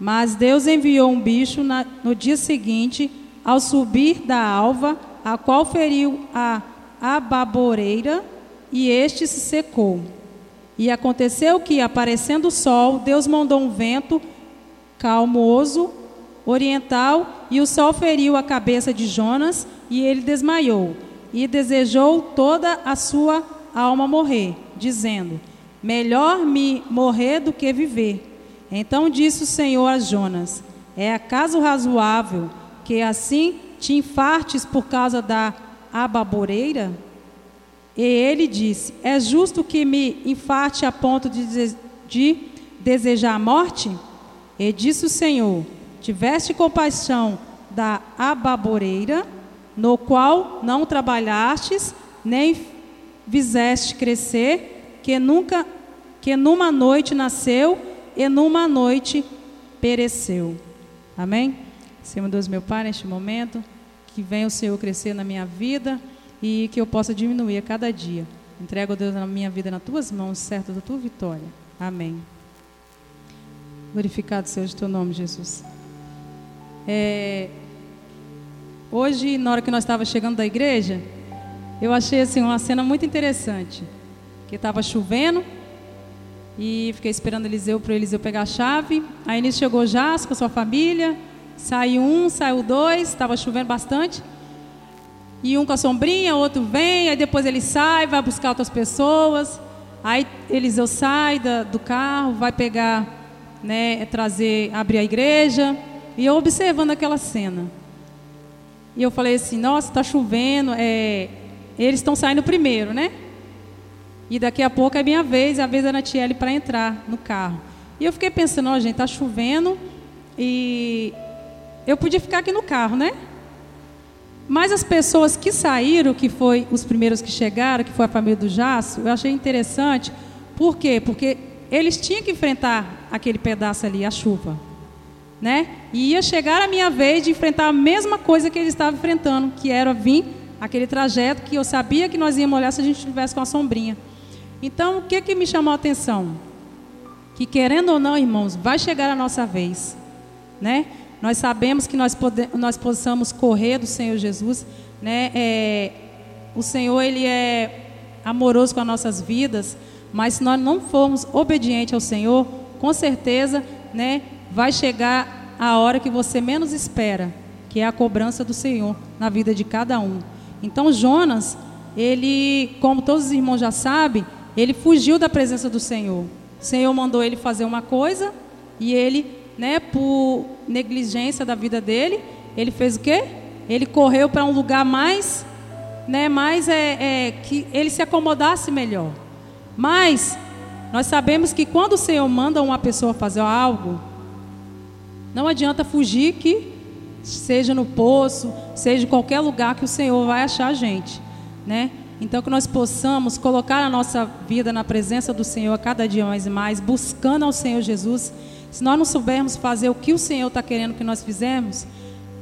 Mas Deus enviou um bicho na- no dia seguinte, ao subir da alva, a qual feriu a ababoreira, e este se secou. E aconteceu que, aparecendo o sol, Deus mandou um vento calmoso, oriental, e o sol feriu a cabeça de Jonas, e ele desmaiou, e desejou toda a sua alma morrer, dizendo: Melhor me morrer do que viver. Então disse o Senhor a Jonas: É acaso razoável que assim te infartes por causa da ababoreira? E ele disse: É justo que me infarte a ponto de, de desejar a morte? E disse o Senhor: Tiveste compaixão da ababoreira, no qual não trabalhastes, nem fizeste crescer, que nunca, que numa noite nasceu e numa noite pereceu. Amém? Senhor Deus, meu Pai, neste momento, que venha o Senhor crescer na minha vida e que eu possa diminuir a cada dia. Entrego, Deus, a minha vida nas tuas mãos, certo da tua vitória. Amém. Glorificado seja o teu nome, Jesus. É, hoje, na hora que nós estávamos chegando da igreja, eu achei assim uma cena muito interessante. Que estava chovendo e fiquei esperando Eliseu para Eliseu pegar a chave. Aí nisso chegou Jas com sua família. Saiu um, saiu dois, estava chovendo bastante. E um com a sombrinha, outro vem, aí depois ele sai, vai buscar outras pessoas. Aí Eliseu sai da- do carro, vai pegar, né, trazer, abrir a igreja. E eu observando aquela cena. E eu falei assim, nossa, está chovendo, é, eles estão saindo primeiro, né? E daqui a pouco é minha vez, é a vez da Natiele para entrar no carro. E eu fiquei pensando, ó, gente, tá chovendo e eu podia ficar aqui no carro, né? Mas as pessoas que saíram, que foi os primeiros que chegaram, que foi a família do Jasso, eu achei interessante. Por quê? Porque eles tinham que enfrentar aquele pedaço ali, a chuva. Né? E ia chegar a minha vez de enfrentar a mesma coisa que eles estavam enfrentando, que era vir aquele trajeto que eu sabia que nós íamos olhar se a gente estivesse com a sombrinha. Então, o que, que me chamou a atenção? Que querendo ou não, irmãos, vai chegar a nossa vez, né? Nós sabemos que nós, pode, nós possamos correr do Senhor Jesus, né? É, o Senhor ele é amoroso com as nossas vidas, mas se nós não formos obedientes ao Senhor, com certeza, né? Vai chegar a hora que você menos espera, que é a cobrança do Senhor na vida de cada um. Então Jonas, ele, como todos os irmãos já sabem, ele fugiu da presença do Senhor. O Senhor mandou ele fazer uma coisa e ele, né, por negligência da vida dele, ele fez o quê? Ele correu para um lugar mais, né, mais é, é, que ele se acomodasse melhor. Mas nós sabemos que quando o Senhor manda uma pessoa fazer algo, não adianta fugir que seja no poço, seja em qualquer lugar que o Senhor vai achar a gente, né? Então que nós possamos colocar a nossa vida na presença do Senhor a cada dia mais e mais, buscando ao Senhor Jesus. Se nós não soubermos fazer o que o Senhor está querendo que nós fizermos,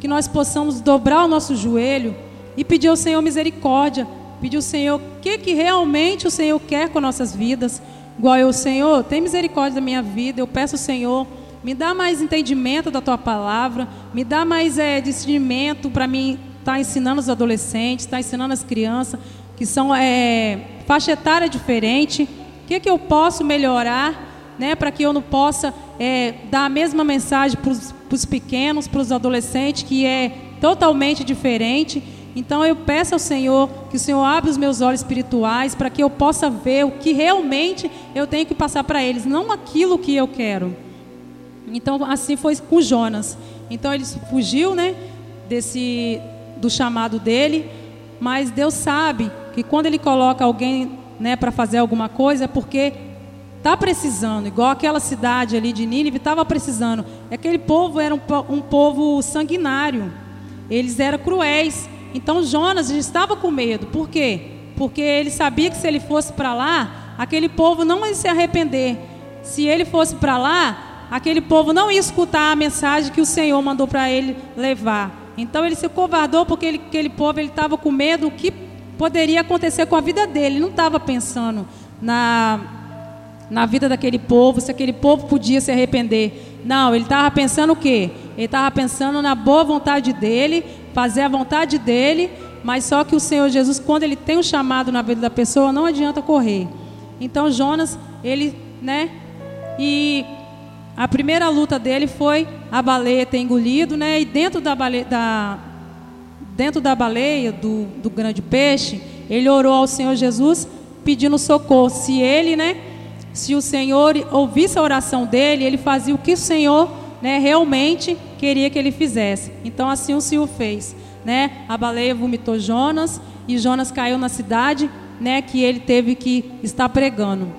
que nós possamos dobrar o nosso joelho e pedir ao Senhor misericórdia, pedir ao Senhor o que, que realmente o Senhor quer com nossas vidas. Igual eu, Senhor, tem misericórdia da minha vida, eu peço ao Senhor, me dá mais entendimento da tua palavra, me dá mais é, discernimento para mim estar tá ensinando os adolescentes, estar tá ensinando as crianças, que são é, faixa etária diferente. O que, que eu posso melhorar, né, para que eu não possa é, dar a mesma mensagem para os pequenos, para os adolescentes, que é totalmente diferente. Então eu peço ao Senhor que o Senhor abra os meus olhos espirituais para que eu possa ver o que realmente eu tenho que passar para eles, não aquilo que eu quero. Então assim foi com Jonas. Então ele fugiu, né, desse do chamado dele, mas Deus sabe que quando ele coloca alguém, né, para fazer alguma coisa é porque está precisando, igual aquela cidade ali de Nínive estava precisando. Aquele povo era um, um povo sanguinário, eles eram cruéis. Então Jonas estava com medo, por quê? Porque ele sabia que se ele fosse para lá, aquele povo não ia se arrepender. Se ele fosse para lá, aquele povo não ia escutar a mensagem que o Senhor mandou para ele levar. Então ele se covardou porque ele- aquele povo estava com medo do que poderia acontecer com a vida dele. Ele não estava pensando na na vida daquele povo, se aquele povo podia se arrepender. Não, ele estava pensando o quê? Ele estava pensando na boa vontade dele, fazer a vontade dele, mas só que o Senhor Jesus, quando ele tem um chamado na vida da pessoa, não adianta correr. Então Jonas, ele, né? E a primeira luta dele foi a baleia ter engolido, né? E dentro da baleia, da, dentro da baleia, do, do grande peixe, ele orou ao Senhor Jesus pedindo socorro. Se ele, né? Se o Senhor ouvisse a oração dele, ele fazia o que o Senhor né, realmente queria que ele fizesse. Então assim o Senhor fez. Né? A baleia vomitou Jonas e Jonas caiu na cidade né, que ele teve que estar pregando.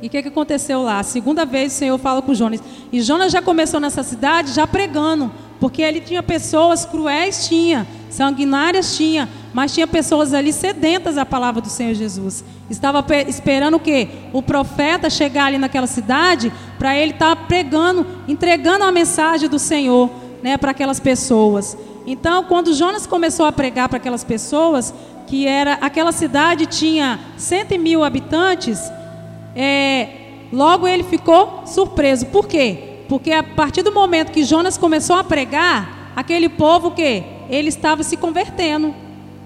E o que, que aconteceu lá? A segunda vez o Senhor fala com Jonas. E Jonas já começou nessa cidade já pregando. Porque ele tinha pessoas cruéis, tinha. Sanguinárias, tinha. Mas tinha pessoas ali sedentas à palavra do Senhor Jesus. Estava pe- esperando o quê? O profeta chegar ali naquela cidade para ele estar pregando, entregando a mensagem do Senhor né, para aquelas pessoas. Então, quando Jonas começou a pregar para aquelas pessoas, que era aquela cidade tinha 100 mil habitantes, é, logo ele ficou surpreso. Por quê? Porque a partir do momento que Jonas começou a pregar, aquele povo que ele estava se convertendo,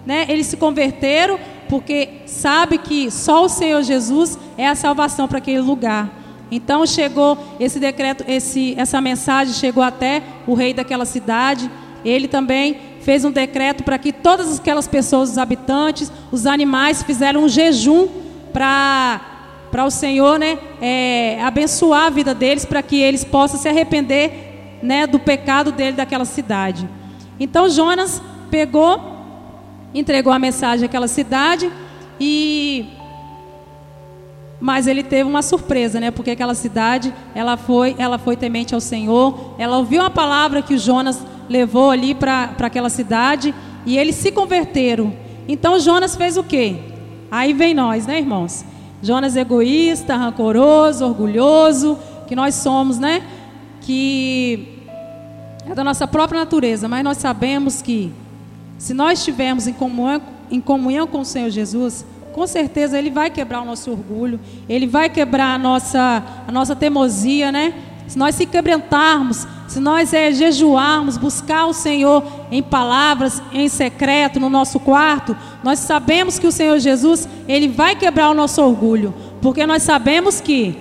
né? Eles se converteram porque sabe que só o Senhor Jesus é a salvação para aquele lugar. Então chegou esse decreto, esse, essa mensagem chegou até o rei daquela cidade. Ele também fez um decreto para que todas aquelas pessoas, os habitantes, os animais, fizeram um jejum para para o Senhor, né, é, abençoar a vida deles para que eles possam se arrepender, né, do pecado dele daquela cidade. Então Jonas pegou, entregou a mensagem àquela cidade e mas ele teve uma surpresa, né? Porque aquela cidade, ela foi, ela foi temente ao Senhor. Ela ouviu a palavra que o Jonas levou ali para aquela cidade e eles se converteram. Então Jonas fez o quê? Aí vem nós, né, irmãos? Jonas egoísta, rancoroso, orgulhoso, que nós somos, né? Que é da nossa própria natureza, mas nós sabemos que se nós estivermos em comunhão, em comunhão com o Senhor Jesus, com certeza Ele vai quebrar o nosso orgulho, Ele vai quebrar a nossa, a nossa teimosia, né? Se nós se quebrantarmos, se nós é, jejuarmos, buscar o Senhor em palavras, em secreto, no nosso quarto, nós sabemos que o Senhor Jesus, Ele vai quebrar o nosso orgulho, porque nós sabemos que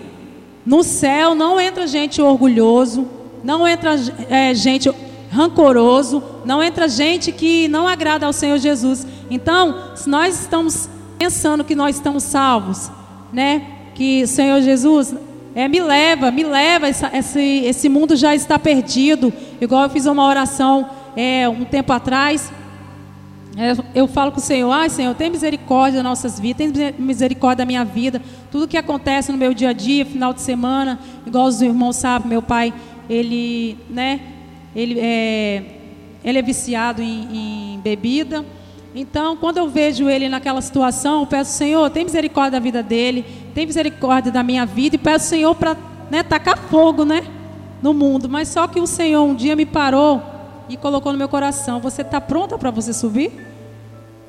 no céu não entra gente orgulhoso, não entra é, gente rancoroso, não entra gente que não agrada ao Senhor Jesus. Então, se nós estamos pensando que nós estamos salvos, né? Que Senhor Jesus é, me leva, me leva, esse, esse mundo já está perdido. Igual eu fiz uma oração é, um tempo atrás. É, eu falo com o Senhor, ai Senhor, tem misericórdia das nossas vidas, tem misericórdia da minha vida, tudo que acontece no meu dia a dia, final de semana, igual os irmãos sabem, meu pai, ele, né, ele é, ele é viciado em, em bebida, então, quando eu vejo ele naquela situação, eu peço, Senhor, tem misericórdia da vida dele, tem misericórdia da minha vida, e peço, Senhor, para né, tacar fogo né, no mundo. Mas só que o Senhor um dia me parou e colocou no meu coração: Você está pronta para você subir?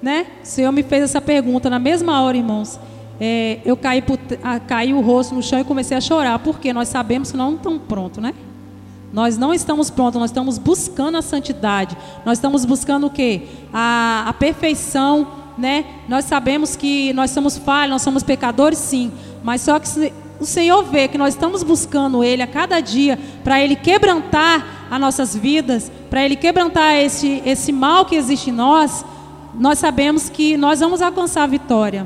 Né? O Senhor me fez essa pergunta na mesma hora, irmãos. É, eu caí, por, caí o rosto no chão e comecei a chorar, porque nós sabemos que não estamos prontos, né? Nós não estamos prontos, nós estamos buscando a santidade. Nós estamos buscando o quê? A, a perfeição, né? Nós sabemos que nós somos falhos, nós somos pecadores, sim. Mas só que se o Senhor vê que nós estamos buscando Ele a cada dia para Ele quebrantar as nossas vidas, para Ele quebrantar esse, esse mal que existe em nós, nós sabemos que nós vamos alcançar a vitória.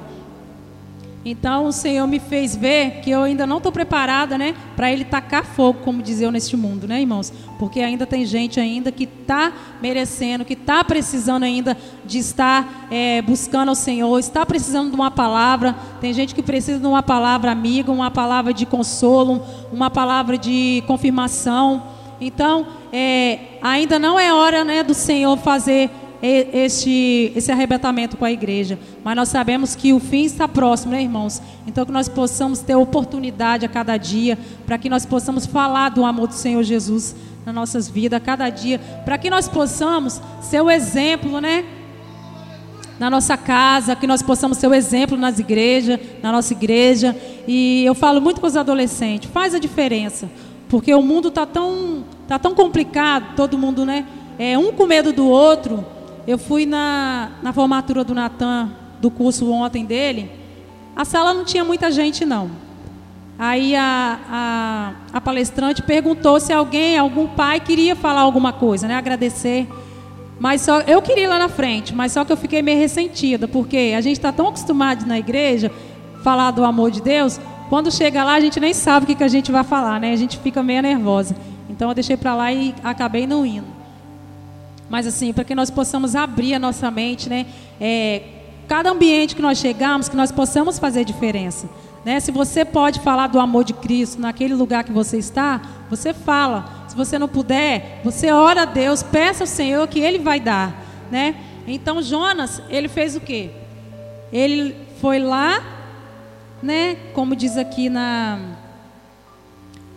Então o Senhor me fez ver que eu ainda não estou preparada, né, para Ele tacar fogo, como diz eu neste mundo, né, irmãos? Porque ainda tem gente ainda que está merecendo, que está precisando ainda de estar é, buscando ao Senhor, está precisando de uma palavra. Tem gente que precisa de uma palavra amiga, uma palavra de consolo, uma palavra de confirmação. Então, é, ainda não é hora, né, do Senhor fazer este, esse arrebatamento com a igreja. Mas nós sabemos que o fim está próximo, né, irmãos? Então que nós possamos ter oportunidade a cada dia, para que nós possamos falar do amor do Senhor Jesus nas nossas vidas a cada dia, para que nós possamos ser o exemplo, né? Na nossa casa, que nós possamos ser o exemplo nas igrejas, na nossa igreja. E eu falo muito com os adolescentes, faz a diferença, porque o mundo está tão, tá tão complicado, todo mundo, né? É, um com medo do outro. Eu fui na, na formatura do Natan, do curso ontem dele. A sala não tinha muita gente, não. Aí a, a, a palestrante perguntou se alguém, algum pai, queria falar alguma coisa, né? Agradecer. Mas só eu queria ir lá na frente, mas só que eu fiquei meio ressentida, porque a gente está tão acostumado na igreja falar do amor de Deus, quando chega lá a gente nem sabe o que, que a gente vai falar, né? A gente fica meio nervosa. Então eu deixei para lá e acabei não indo. Mas assim, para que nós possamos abrir a nossa mente, né? É, cada ambiente que nós chegamos, que nós possamos fazer diferença. Né? Se você pode falar do amor de Cristo naquele lugar que você está, você fala. Se você não puder, você ora a Deus, peça ao Senhor que Ele vai dar. Né? Então Jonas, ele fez o quê? Ele foi lá, né? Como diz aqui na.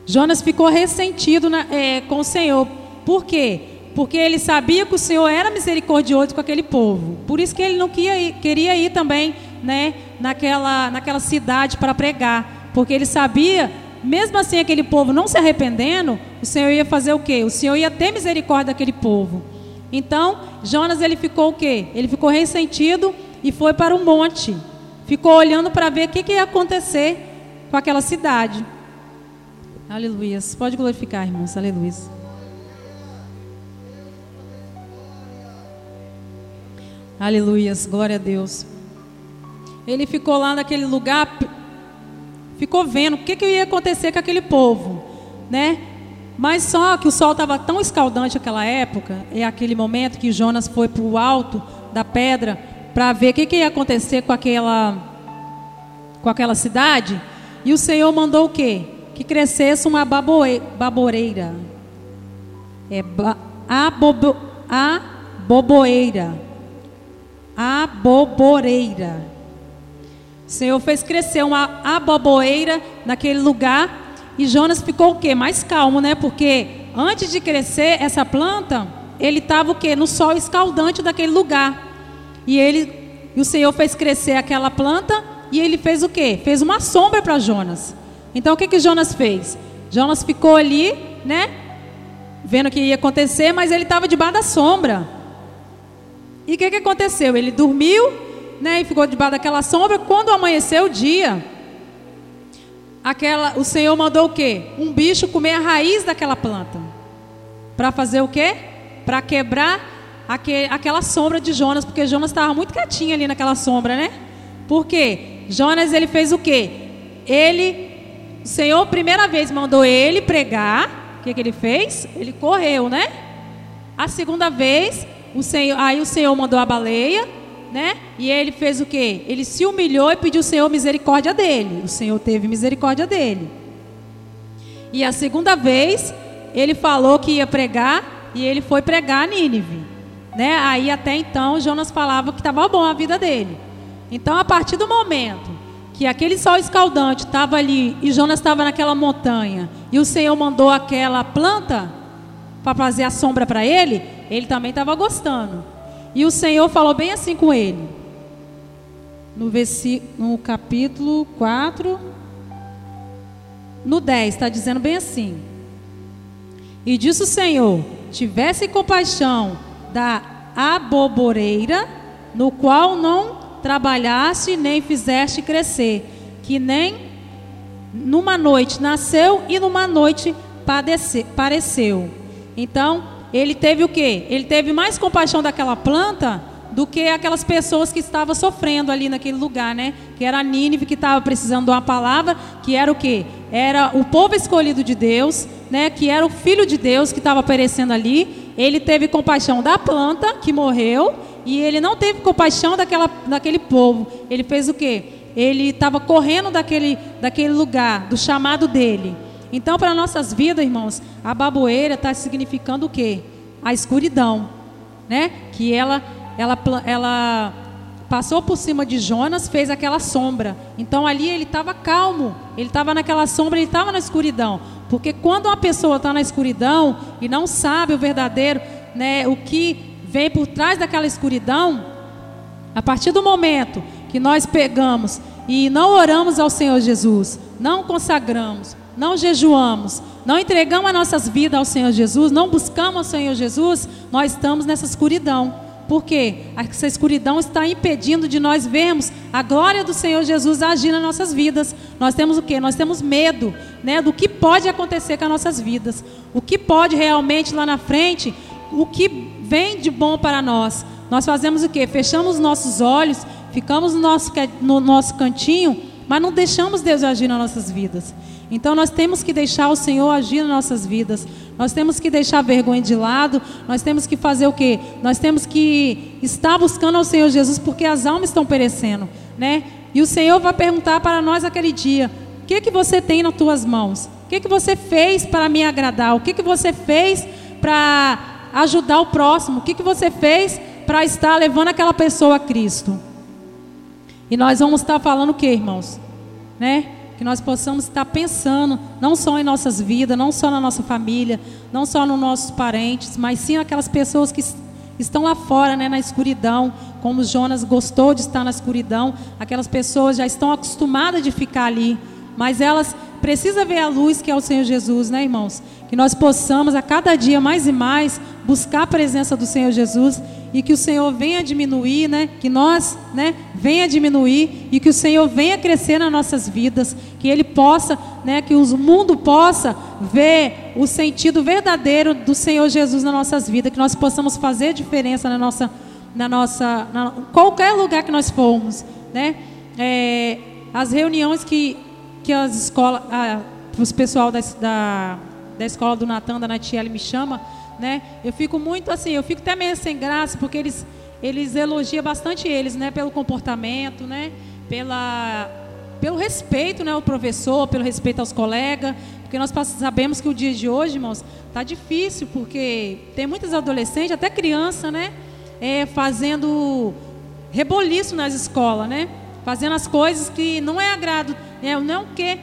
Jonas ficou ressentido na- é, com o Senhor. Por quê? Porque ele sabia que o Senhor era misericordioso com aquele povo. Por isso que ele não queria ir, queria ir também né, naquela, naquela cidade para pregar. Porque ele sabia, mesmo assim aquele povo não se arrependendo, o Senhor ia fazer o quê? O Senhor ia ter misericórdia daquele povo. Então, Jonas ele ficou o quê? Ele ficou ressentido e foi para o monte. Ficou olhando para ver o que, que ia acontecer com aquela cidade. Aleluia. Pode glorificar, irmãos. Aleluia. Aleluia. Glória a Deus. Ele ficou lá naquele lugar, ficou vendo o que, que ia acontecer com aquele povo, né? Mas só que o sol estava tão escaldante naquela época, é aquele momento que Jonas foi para o alto da pedra para ver o que, que ia acontecer com aquela, com aquela cidade. E o Senhor mandou o quê? Que crescesse uma baboe, baboreira. É ba, abobo, aboboeira. Aboboreira. O Senhor fez crescer uma aboboeira naquele lugar e Jonas ficou o quê? Mais calmo, né? Porque antes de crescer essa planta, ele estava o quê? No sol escaldante daquele lugar. E ele e o Senhor fez crescer aquela planta e ele fez o quê? Fez uma sombra para Jonas. Então o que que Jonas fez? Jonas ficou ali, né? Vendo o que ia acontecer, mas ele estava debaixo da sombra. E o que, que aconteceu? Ele dormiu, né, e ficou debaixo daquela sombra. Quando amanheceu o dia, aquela, o Senhor mandou o quê? Um bicho comer a raiz daquela planta. Para fazer o quê? Para quebrar aque, aquela sombra de Jonas, porque Jonas estava muito quietinho ali naquela sombra, né? Por quê? Jonas ele fez o quê? Ele, o Senhor, primeira vez mandou ele pregar. O que, que ele fez? Ele correu, né? A segunda vez, o Senhor, aí o Senhor mandou a baleia, né? E ele fez o quê? Ele se humilhou e pediu ao Senhor misericórdia dele. O Senhor teve misericórdia dele. E a segunda vez, ele falou que ia pregar e ele foi pregar a Nínive, né? Aí até então Jonas falava que estava bom a vida dele. Então, a partir do momento que aquele sol escaldante estava ali e Jonas estava naquela montanha e o Senhor mandou aquela planta para fazer a sombra para ele, ele também estava gostando. E o Senhor falou bem assim com ele. No, no capítulo 4, no 10, está dizendo bem assim. E disse o Senhor: Tivesse compaixão da aboboreira, no qual não trabalhaste nem fizeste crescer, que nem numa noite nasceu e numa noite padece, pareceu. Então, ele teve o quê? Ele teve mais compaixão daquela planta do que aquelas pessoas que estavam sofrendo ali naquele lugar, né? Que era a Nínive que estava precisando de uma palavra, que era o quê? Era o povo escolhido de Deus, né? Que era o filho de Deus que estava perecendo ali. Ele teve compaixão da planta que morreu e ele não teve compaixão daquela, daquele povo. Ele fez o quê? Ele estava correndo daquele, daquele lugar, do chamado dele. Então, para nossas vidas, irmãos, a baboeira está significando o quê? A escuridão, né? Que ela, ela, ela passou por cima de Jonas, fez aquela sombra. Então ali ele estava calmo, ele estava naquela sombra, ele estava na escuridão. Porque quando uma pessoa está na escuridão e não sabe o verdadeiro, né, o que vem por trás daquela escuridão, a partir do momento que nós pegamos e não oramos ao Senhor Jesus, não consagramos, não jejuamos, não entregamos as nossas vidas ao Senhor Jesus, não buscamos ao Senhor Jesus, nós estamos nessa escuridão. Por quê? Essa escuridão está impedindo de nós vermos a glória do Senhor Jesus agir nas nossas vidas. Nós temos o quê? Nós temos medo, né, do que pode acontecer com as nossas vidas. O que pode realmente lá na frente, o que vem de bom para nós. Nós fazemos o quê? Fechamos os nossos olhos, ficamos no nosso, no nosso cantinho, mas não deixamos Deus agir nas nossas vidas. Então nós temos que deixar o Senhor agir nas nossas vidas. Nós temos que deixar a vergonha de lado. Nós temos que fazer o quê? Nós temos que estar buscando ao Senhor Jesus porque as almas estão perecendo, né? E o Senhor vai perguntar para nós aquele dia: o que que você tem nas tuas mãos? O que que você fez para me agradar? O que que você fez para ajudar o próximo? O que que você fez para estar levando aquela pessoa a Cristo? E nós vamos estar falando o que, irmãos? Né? Que nós possamos estar pensando não só em nossas vidas, não só na nossa família, não só nos nossos parentes, mas sim aquelas pessoas que es- estão lá fora, né, na escuridão, como Jonas gostou de estar na escuridão, aquelas pessoas já estão acostumadas de ficar ali, mas elas precisam ver a luz que é o Senhor Jesus, né, irmãos? Que nós possamos a cada dia mais e mais buscar a presença do Senhor Jesus e que o Senhor venha diminuir, né? Que nós, né, venha diminuir e que o Senhor venha crescer nas nossas vidas, que ele possa, né, que o mundo possa ver o sentido verdadeiro do Senhor Jesus nas nossas vidas, que nós possamos fazer diferença na nossa na nossa na, qualquer lugar que nós formos, né? É, as reuniões que que as escolas, ah, os pessoal da, da, da escola do Natan, da Natiele me chama, né? Eu fico muito assim, eu fico até meio sem graça, porque eles, eles elogiam bastante eles, né? Pelo comportamento, né? Pela, pelo respeito, né? Ao professor, pelo respeito aos colegas, porque nós sabemos que o dia de hoje, irmãos, tá difícil, porque tem muitos adolescentes, até criança, né? É, fazendo reboliço nas escolas, né? Fazendo as coisas que não é agrado, né? não é o que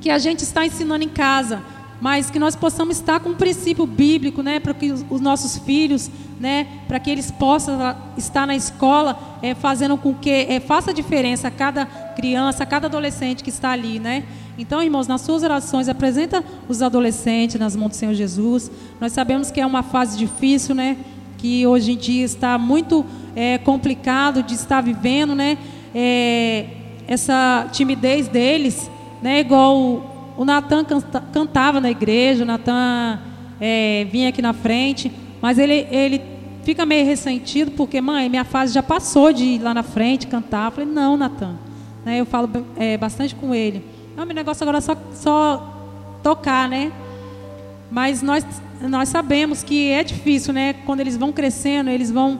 que a gente está ensinando em casa, mas que nós possamos estar com um princípio bíblico, né, para que os, os nossos filhos, né, para que eles possam estar na escola, é, fazendo com que é, faça diferença a cada criança, a cada adolescente que está ali, né. Então, irmãos, nas suas orações apresenta os adolescentes nas mãos do Senhor Jesus. Nós sabemos que é uma fase difícil, né, que hoje em dia está muito é, complicado de estar vivendo, né, é, essa timidez deles, né? Igual o, o Natan canta- cantava na igreja, o Natan é, vinha aqui na frente, mas ele, ele fica meio ressentido porque, mãe, minha fase já passou de ir lá na frente cantar. Eu falei, não, Natan. Né? Eu falo é, bastante com ele. Não, meu negócio agora é só, só tocar, né? Mas nós, nós sabemos que é difícil, né? Quando eles vão crescendo, eles vão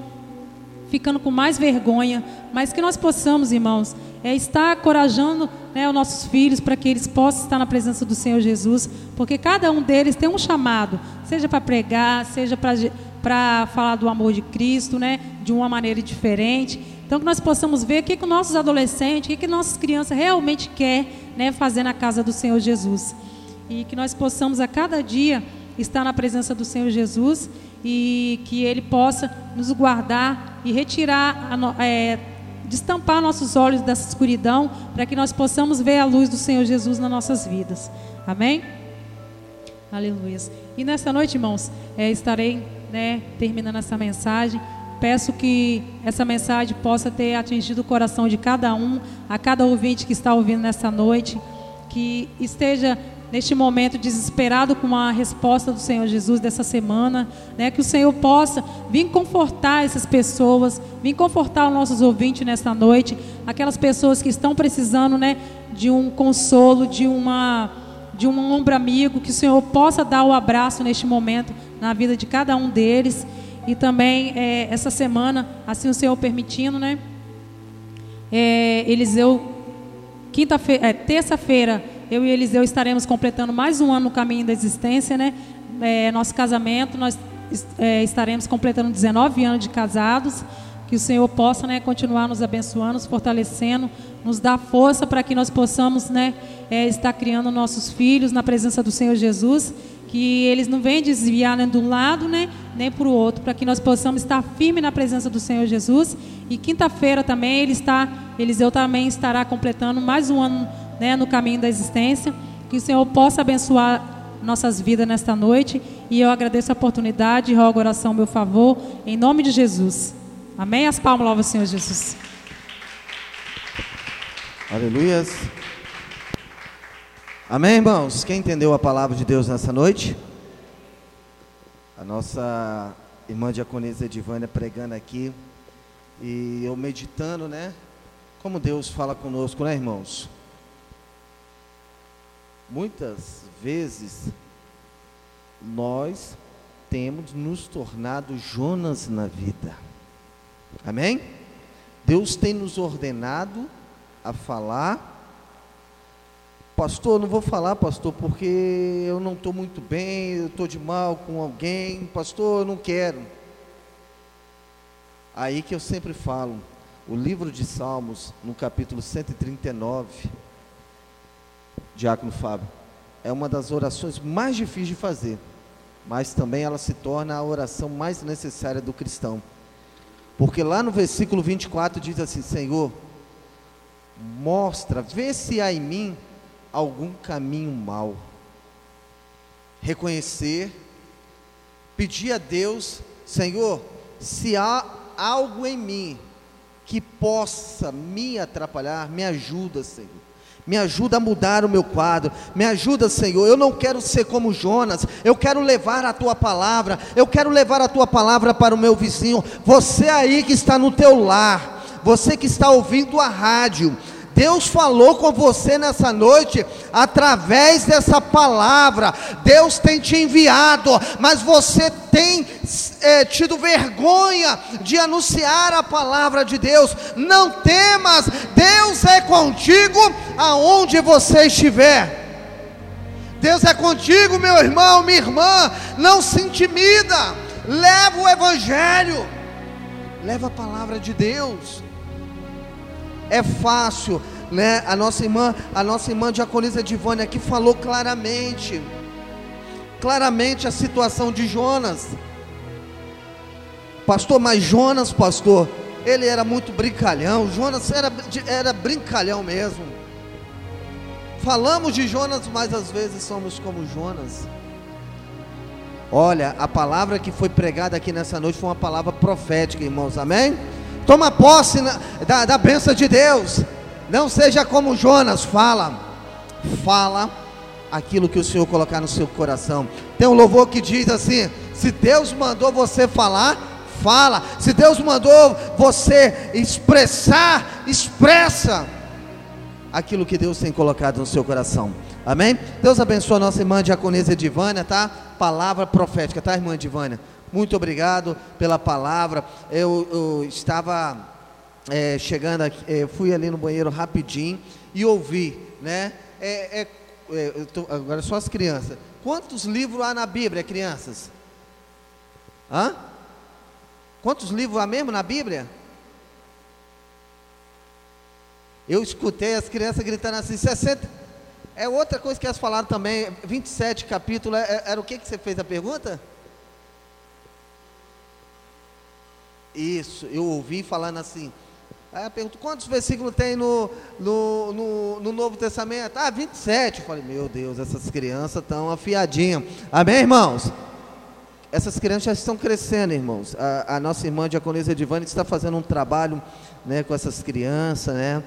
ficando com mais vergonha, mas que nós possamos, irmãos, é estar corajando né, os nossos filhos para que eles possam estar na presença do Senhor Jesus, porque cada um deles tem um chamado, seja para pregar, seja para falar do amor de Cristo, né, de uma maneira diferente. Então que nós possamos ver o que, que os nossos adolescentes, o que, que nossas crianças realmente quer né, fazer na casa do Senhor Jesus. E que nós possamos a cada dia estar na presença do Senhor Jesus e que Ele possa nos guardar e retirar, a é, destampar nossos olhos dessa escuridão, para que nós possamos ver a luz do Senhor Jesus nas nossas vidas. Amém? Aleluia. E nessa noite, irmãos, é, estarei né, terminando essa mensagem. Peço que essa mensagem possa ter atingido o coração de cada um, a cada ouvinte que está ouvindo nessa noite, que esteja neste momento desesperado com a resposta do Senhor Jesus dessa semana, né? Que o Senhor possa vir confortar essas pessoas, vir confortar os nossos ouvintes nesta noite, aquelas pessoas que estão precisando, né, de um consolo, de uma de um ombro amigo, que o Senhor possa dar o abraço neste momento na vida de cada um deles. E também é, essa semana, assim o Senhor permitindo, né? É, Eliseu, quinta-feira, é, terça-feira, eu e Eliseu estaremos completando mais um ano no caminho da existência, né? É, nosso casamento, nós é, estaremos completando 19 anos de casados. Que o Senhor possa né, continuar nos abençoando, nos fortalecendo, nos dar força para que nós possamos né, é, estar criando nossos filhos na presença do Senhor Jesus. Que eles não venham desviar nem de um lado né, nem para o outro, para que nós possamos estar firmes na presença do Senhor Jesus. E quinta-feira também ele está, Eliseu também estará completando mais um ano né, no caminho da existência. Que o Senhor possa abençoar nossas vidas nesta noite. E eu agradeço a oportunidade e rogo oração ao meu favor, em nome de Jesus. Amém? As palmas louvam o Senhor Jesus. Aleluias. Amém, irmãos? Quem entendeu a palavra de Deus nessa noite? A nossa irmã diaconisa Edivânia pregando aqui e eu meditando, né? Como Deus fala conosco, né, irmãos? Muitas vezes nós temos nos tornado Jonas na vida. Amém? Deus tem nos ordenado a falar. Pastor, não vou falar, pastor, porque eu não estou muito bem, eu estou de mal com alguém. Pastor, eu não quero. Aí que eu sempre falo, o livro de Salmos, no capítulo 139, Diácono Fábio, é uma das orações mais difíceis de fazer, mas também ela se torna a oração mais necessária do cristão. Porque lá no versículo 24 diz assim: Senhor, mostra, vê se há em mim algum caminho mau. Reconhecer, pedir a Deus, Senhor, se há algo em mim que possa me atrapalhar, me ajuda, Senhor. Me ajuda a mudar o meu quadro. Me ajuda, Senhor. Eu não quero ser como Jonas. Eu quero levar a tua palavra. Eu quero levar a tua palavra para o meu vizinho. Você aí que está no teu lar, você que está ouvindo a rádio, Deus falou com você nessa noite através dessa palavra. Deus tem te enviado, mas você tem é, tido vergonha de anunciar a palavra de Deus. Não temas, Deus é contigo aonde você estiver. Deus é contigo, meu irmão, minha irmã. Não se intimida. Leva o Evangelho. Leva a palavra de Deus é fácil, né? A nossa irmã, a nossa irmã diaconisa Divânia aqui falou claramente, claramente a situação de Jonas. Pastor, mas Jonas, pastor, ele era muito brincalhão. Jonas era, era brincalhão mesmo. Falamos de Jonas, mas às vezes somos como Jonas. Olha, a palavra que foi pregada aqui nessa noite foi uma palavra profética, irmãos, amém? Toma posse na, da, da bênção de Deus. Não seja como Jonas, fala. Fala aquilo que o Senhor colocar no seu coração. Tem um louvor que diz assim: se Deus mandou você falar, fala. Se Deus mandou você expressar, expressa aquilo que Deus tem colocado no seu coração. Amém? Deus abençoe a nossa irmã diaconesa Edivânia, tá? Palavra profética, tá, irmã Edivânia? Muito obrigado pela palavra. Eu, eu estava é, chegando aqui, é, fui ali no banheiro rapidinho e ouvi, né? É, é, é tô, agora só as crianças. Quantos livros há na Bíblia, crianças? Hã? Quantos livros há mesmo na Bíblia? Eu escutei as crianças gritando assim, 60. É outra coisa que elas falaram também, 27 capítulos. É, era o que, que você fez a pergunta? Isso, eu ouvi falando assim. Aí eu pergunto, quantos versículos tem no, no, no, no Novo Testamento? Ah, 27. Eu falei, meu Deus, essas crianças estão afiadinhas. Amém, irmãos? Essas crianças já estão crescendo, irmãos. A, a nossa irmã Diaconisa Edivane está fazendo um trabalho né, com essas crianças, né?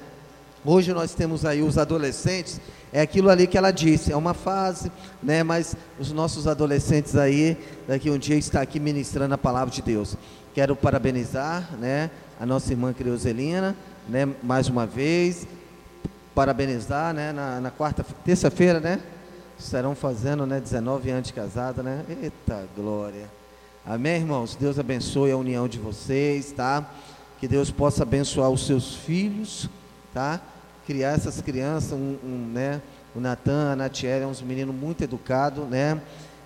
Hoje nós temos aí os adolescentes, é aquilo ali que ela disse, é uma fase, né? Mas os nossos adolescentes aí, daqui um dia está aqui ministrando a palavra de Deus. Quero parabenizar, né? A nossa irmã Creuzelina, né? Mais uma vez, parabenizar, né? Na, na quarta, terça-feira, né? Estarão fazendo, né? 19 anos de casada, né? Eita glória. Amém, irmãos? Deus abençoe a união de vocês, tá? Que Deus possa abençoar os seus filhos, tá? Criar essas crianças, um, um, né? O Natan, a Natiela, é uns meninos muito educados, né?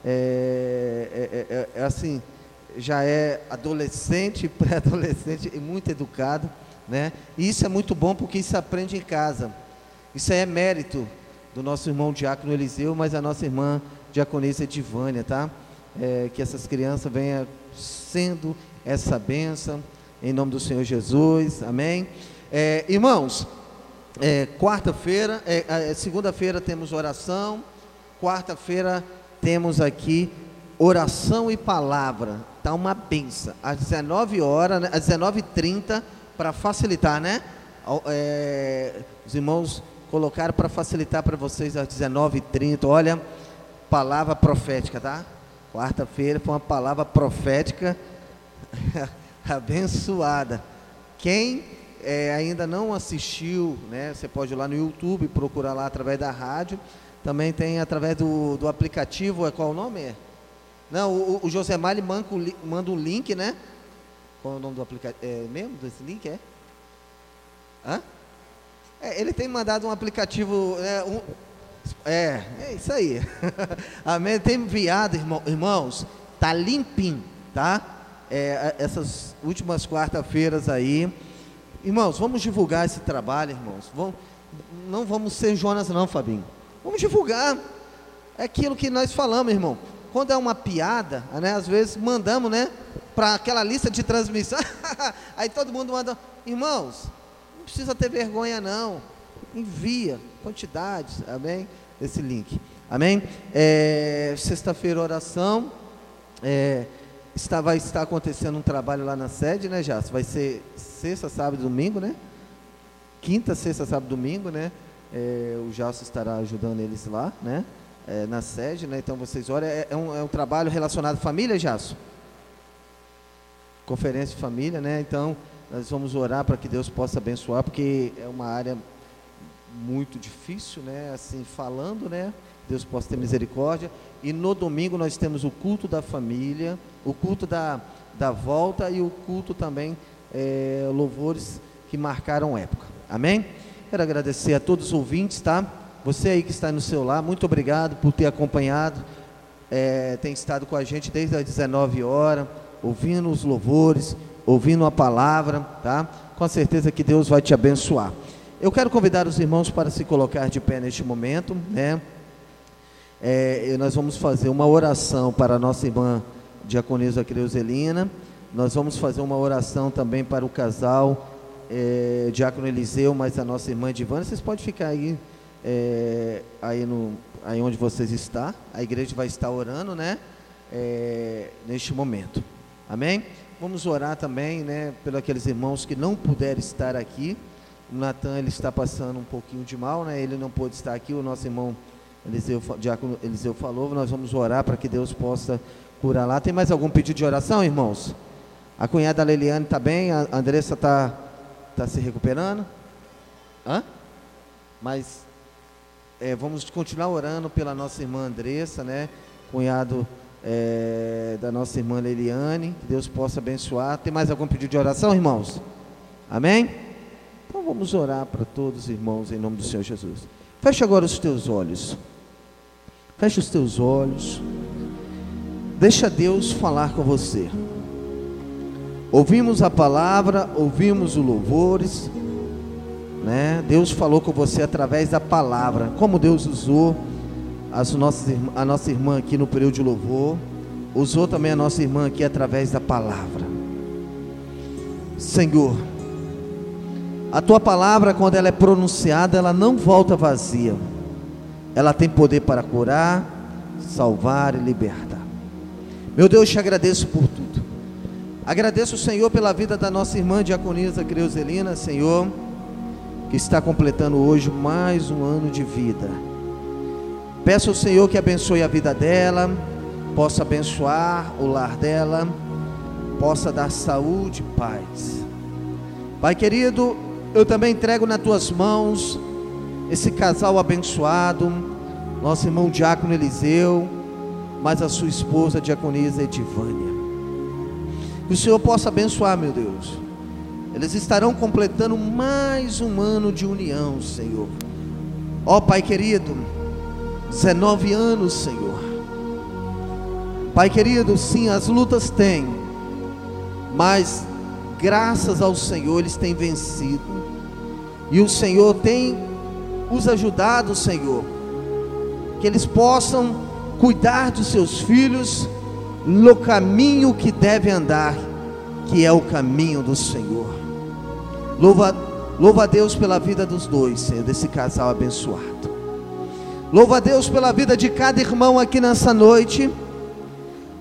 É, é, é, é assim, já é adolescente, *laughs* pré-adolescente e muito educado, né? E isso é muito bom porque isso aprende em casa. Isso é mérito do nosso irmão diácono Eliseu, mas a nossa irmã diaconisa Edivânia, tá? É, que essas crianças venham sendo essa bênção, em nome do Senhor Jesus, amém? É, irmãos, é, quarta-feira, é, é, segunda-feira temos oração, quarta-feira temos aqui oração e palavra, uma benção, às 19 horas, né, às 19h30, para facilitar, né? É, os irmãos colocaram para facilitar para vocês às 19h30, olha, palavra profética, tá? Quarta-feira foi uma palavra profética *laughs* abençoada. Quem eh, ainda não assistiu, né, você pode ir lá no YouTube, procurar lá através da rádio. Também tem através do, do aplicativo, é qual o nome? É? Não, o, o Josemar ele manda, manda um link, né? Qual é o nome do aplicativo? É mesmo desse link? É? Hã? É, ele tem mandado um aplicativo. É, um- é, é isso aí. *laughs* Amém. Tem enviado, irmão- irmãos. Tá limpinho, tá? É, a- essas últimas quarta-feiras aí. Irmãos, vamos divulgar esse trabalho, irmãos. Vamos, não vamos ser Jonas, não, Fabinho. Vamos divulgar. É aquilo que nós falamos, irmão. Quando é uma piada, né, às vezes mandamos, né, para aquela lista de transmissão. *laughs* Aí todo mundo manda, irmãos, não precisa ter vergonha não. Envia quantidades, amém? Esse link, amém? É, Sexta-feira oração. É, está, vai estar acontecendo um trabalho lá na sede, né, Jácio? Vai ser sexta, sábado domingo, né? Quinta, sexta, sábado domingo, né? É, o Jácio estará ajudando eles lá, né? É, na sede, né? Então vocês olham, é, é um, é um trabalho relacionado à família, Jácio? Conferência de família, né? Então nós vamos orar para que Deus possa abençoar, porque é uma área muito difícil, né? Assim, falando, né? Deus possa ter misericórdia. E no domingo nós temos o culto da família, o culto da, da volta e o culto também, é, louvores que marcaram época. Amém? Quero agradecer a todos os ouvintes, tá? Você aí que está no seu lar, muito obrigado por ter acompanhado, é, tem estado com a gente desde as 19 horas, ouvindo os louvores, ouvindo a palavra, tá? Com certeza que Deus vai te abençoar. Eu quero convidar os irmãos para se colocar de pé neste momento, né? É, nós vamos fazer uma oração para a nossa irmã Diaconisa Creuzelina. Nós vamos fazer uma oração também para o casal é, Diácono Eliseu, mas a nossa irmã Divana. Vocês podem ficar aí, é, aí, no, aí onde vocês estão. A igreja vai estar orando, né? É, neste momento. Amém? Vamos orar também, né? Pelos aqueles irmãos que não puderam estar aqui. O Natan ele está passando um pouquinho de mal, né? Ele não pôde estar aqui. O nosso irmão Eliseu, Diácono Eliseu falou. Nós vamos orar para que Deus possa curar lá. Tem mais algum pedido de oração, irmãos? A cunhada Leliane está bem? A Andressa está tá se recuperando? Hã? Mas é, vamos continuar orando pela nossa irmã Andressa, né? Cunhado é, da nossa irmã Leliane. Que Deus possa abençoar. Tem mais algum pedido de oração, irmãos? Amém? Então vamos orar para todos os irmãos em nome do Senhor Jesus. Feche agora os teus olhos. Feche os teus olhos. Deixa Deus falar com você. Ouvimos a palavra, ouvimos os louvores, né? Deus falou com você através da palavra. Como Deus usou as nossas, a nossa irmã aqui no período de louvor, usou também a nossa irmã aqui através da palavra. Senhor, a tua palavra, quando ela é pronunciada, ela não volta vazia. Ela tem poder para curar, salvar e libertar. Meu Deus, te agradeço por tudo. Agradeço, Senhor, pela vida da nossa irmã Diaconisa Creuzelina, Senhor. Que está completando hoje mais um ano de vida. Peço ao Senhor que abençoe a vida dela, possa abençoar o lar dela, possa dar saúde e paz. Pai querido, eu também entrego nas tuas mãos esse casal abençoado, nosso irmão Diácono Eliseu, mas a sua esposa Diaconisa Edivânia. Que o Senhor possa abençoar, meu Deus. Eles estarão completando mais um ano de união, Senhor. Ó Pai querido, 19 anos, Senhor. Pai querido, sim, as lutas têm, mas graças ao Senhor eles têm vencido. E o Senhor tem os ajudado, Senhor, que eles possam cuidar dos seus filhos no caminho que devem andar, que é o caminho do Senhor. Louva, louva a Deus pela vida dos dois, Senhor, desse casal abençoado. Louva a Deus pela vida de cada irmão aqui nessa noite.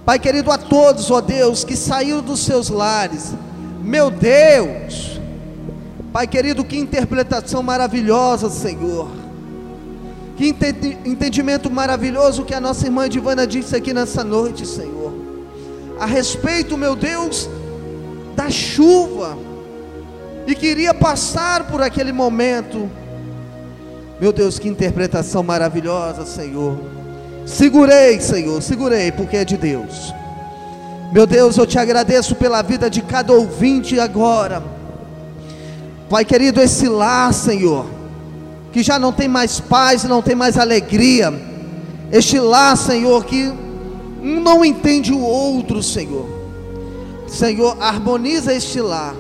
Pai querido, a todos, ó Deus, que saíram dos seus lares. Meu Deus, Pai querido, que interpretação maravilhosa, Senhor. Que ente- entendimento maravilhoso que a nossa irmã Divana disse aqui nessa noite, Senhor. A respeito, meu Deus, da chuva. E queria passar por aquele momento. Meu Deus, que interpretação maravilhosa, Senhor. Segurei, Senhor, segurei, porque é de Deus. Meu Deus, eu te agradeço pela vida de cada ouvinte agora. Pai querido, esse lar, Senhor, que já não tem mais paz, não tem mais alegria. Este lar, Senhor, que um não entende o outro, Senhor. Senhor, harmoniza este lar.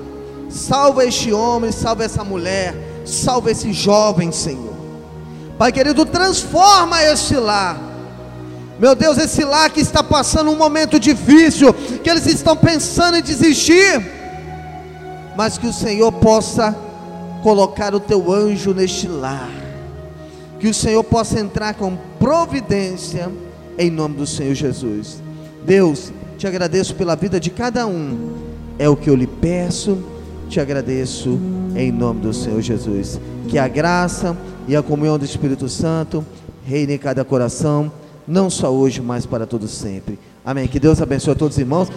Salva este homem, salva essa mulher, salva esse jovem, Senhor. Pai querido, transforma este lar. Meu Deus, esse lar que está passando um momento difícil, que eles estão pensando em desistir, mas que o Senhor possa colocar o teu anjo neste lar, que o Senhor possa entrar com providência, em nome do Senhor Jesus. Deus, te agradeço pela vida de cada um, é o que eu lhe peço, te agradeço em nome do Senhor Jesus. Que a graça e a comunhão do Espírito Santo reine em cada coração, não só hoje, mas para todo sempre. Amém. Que Deus abençoe a todos os irmãos.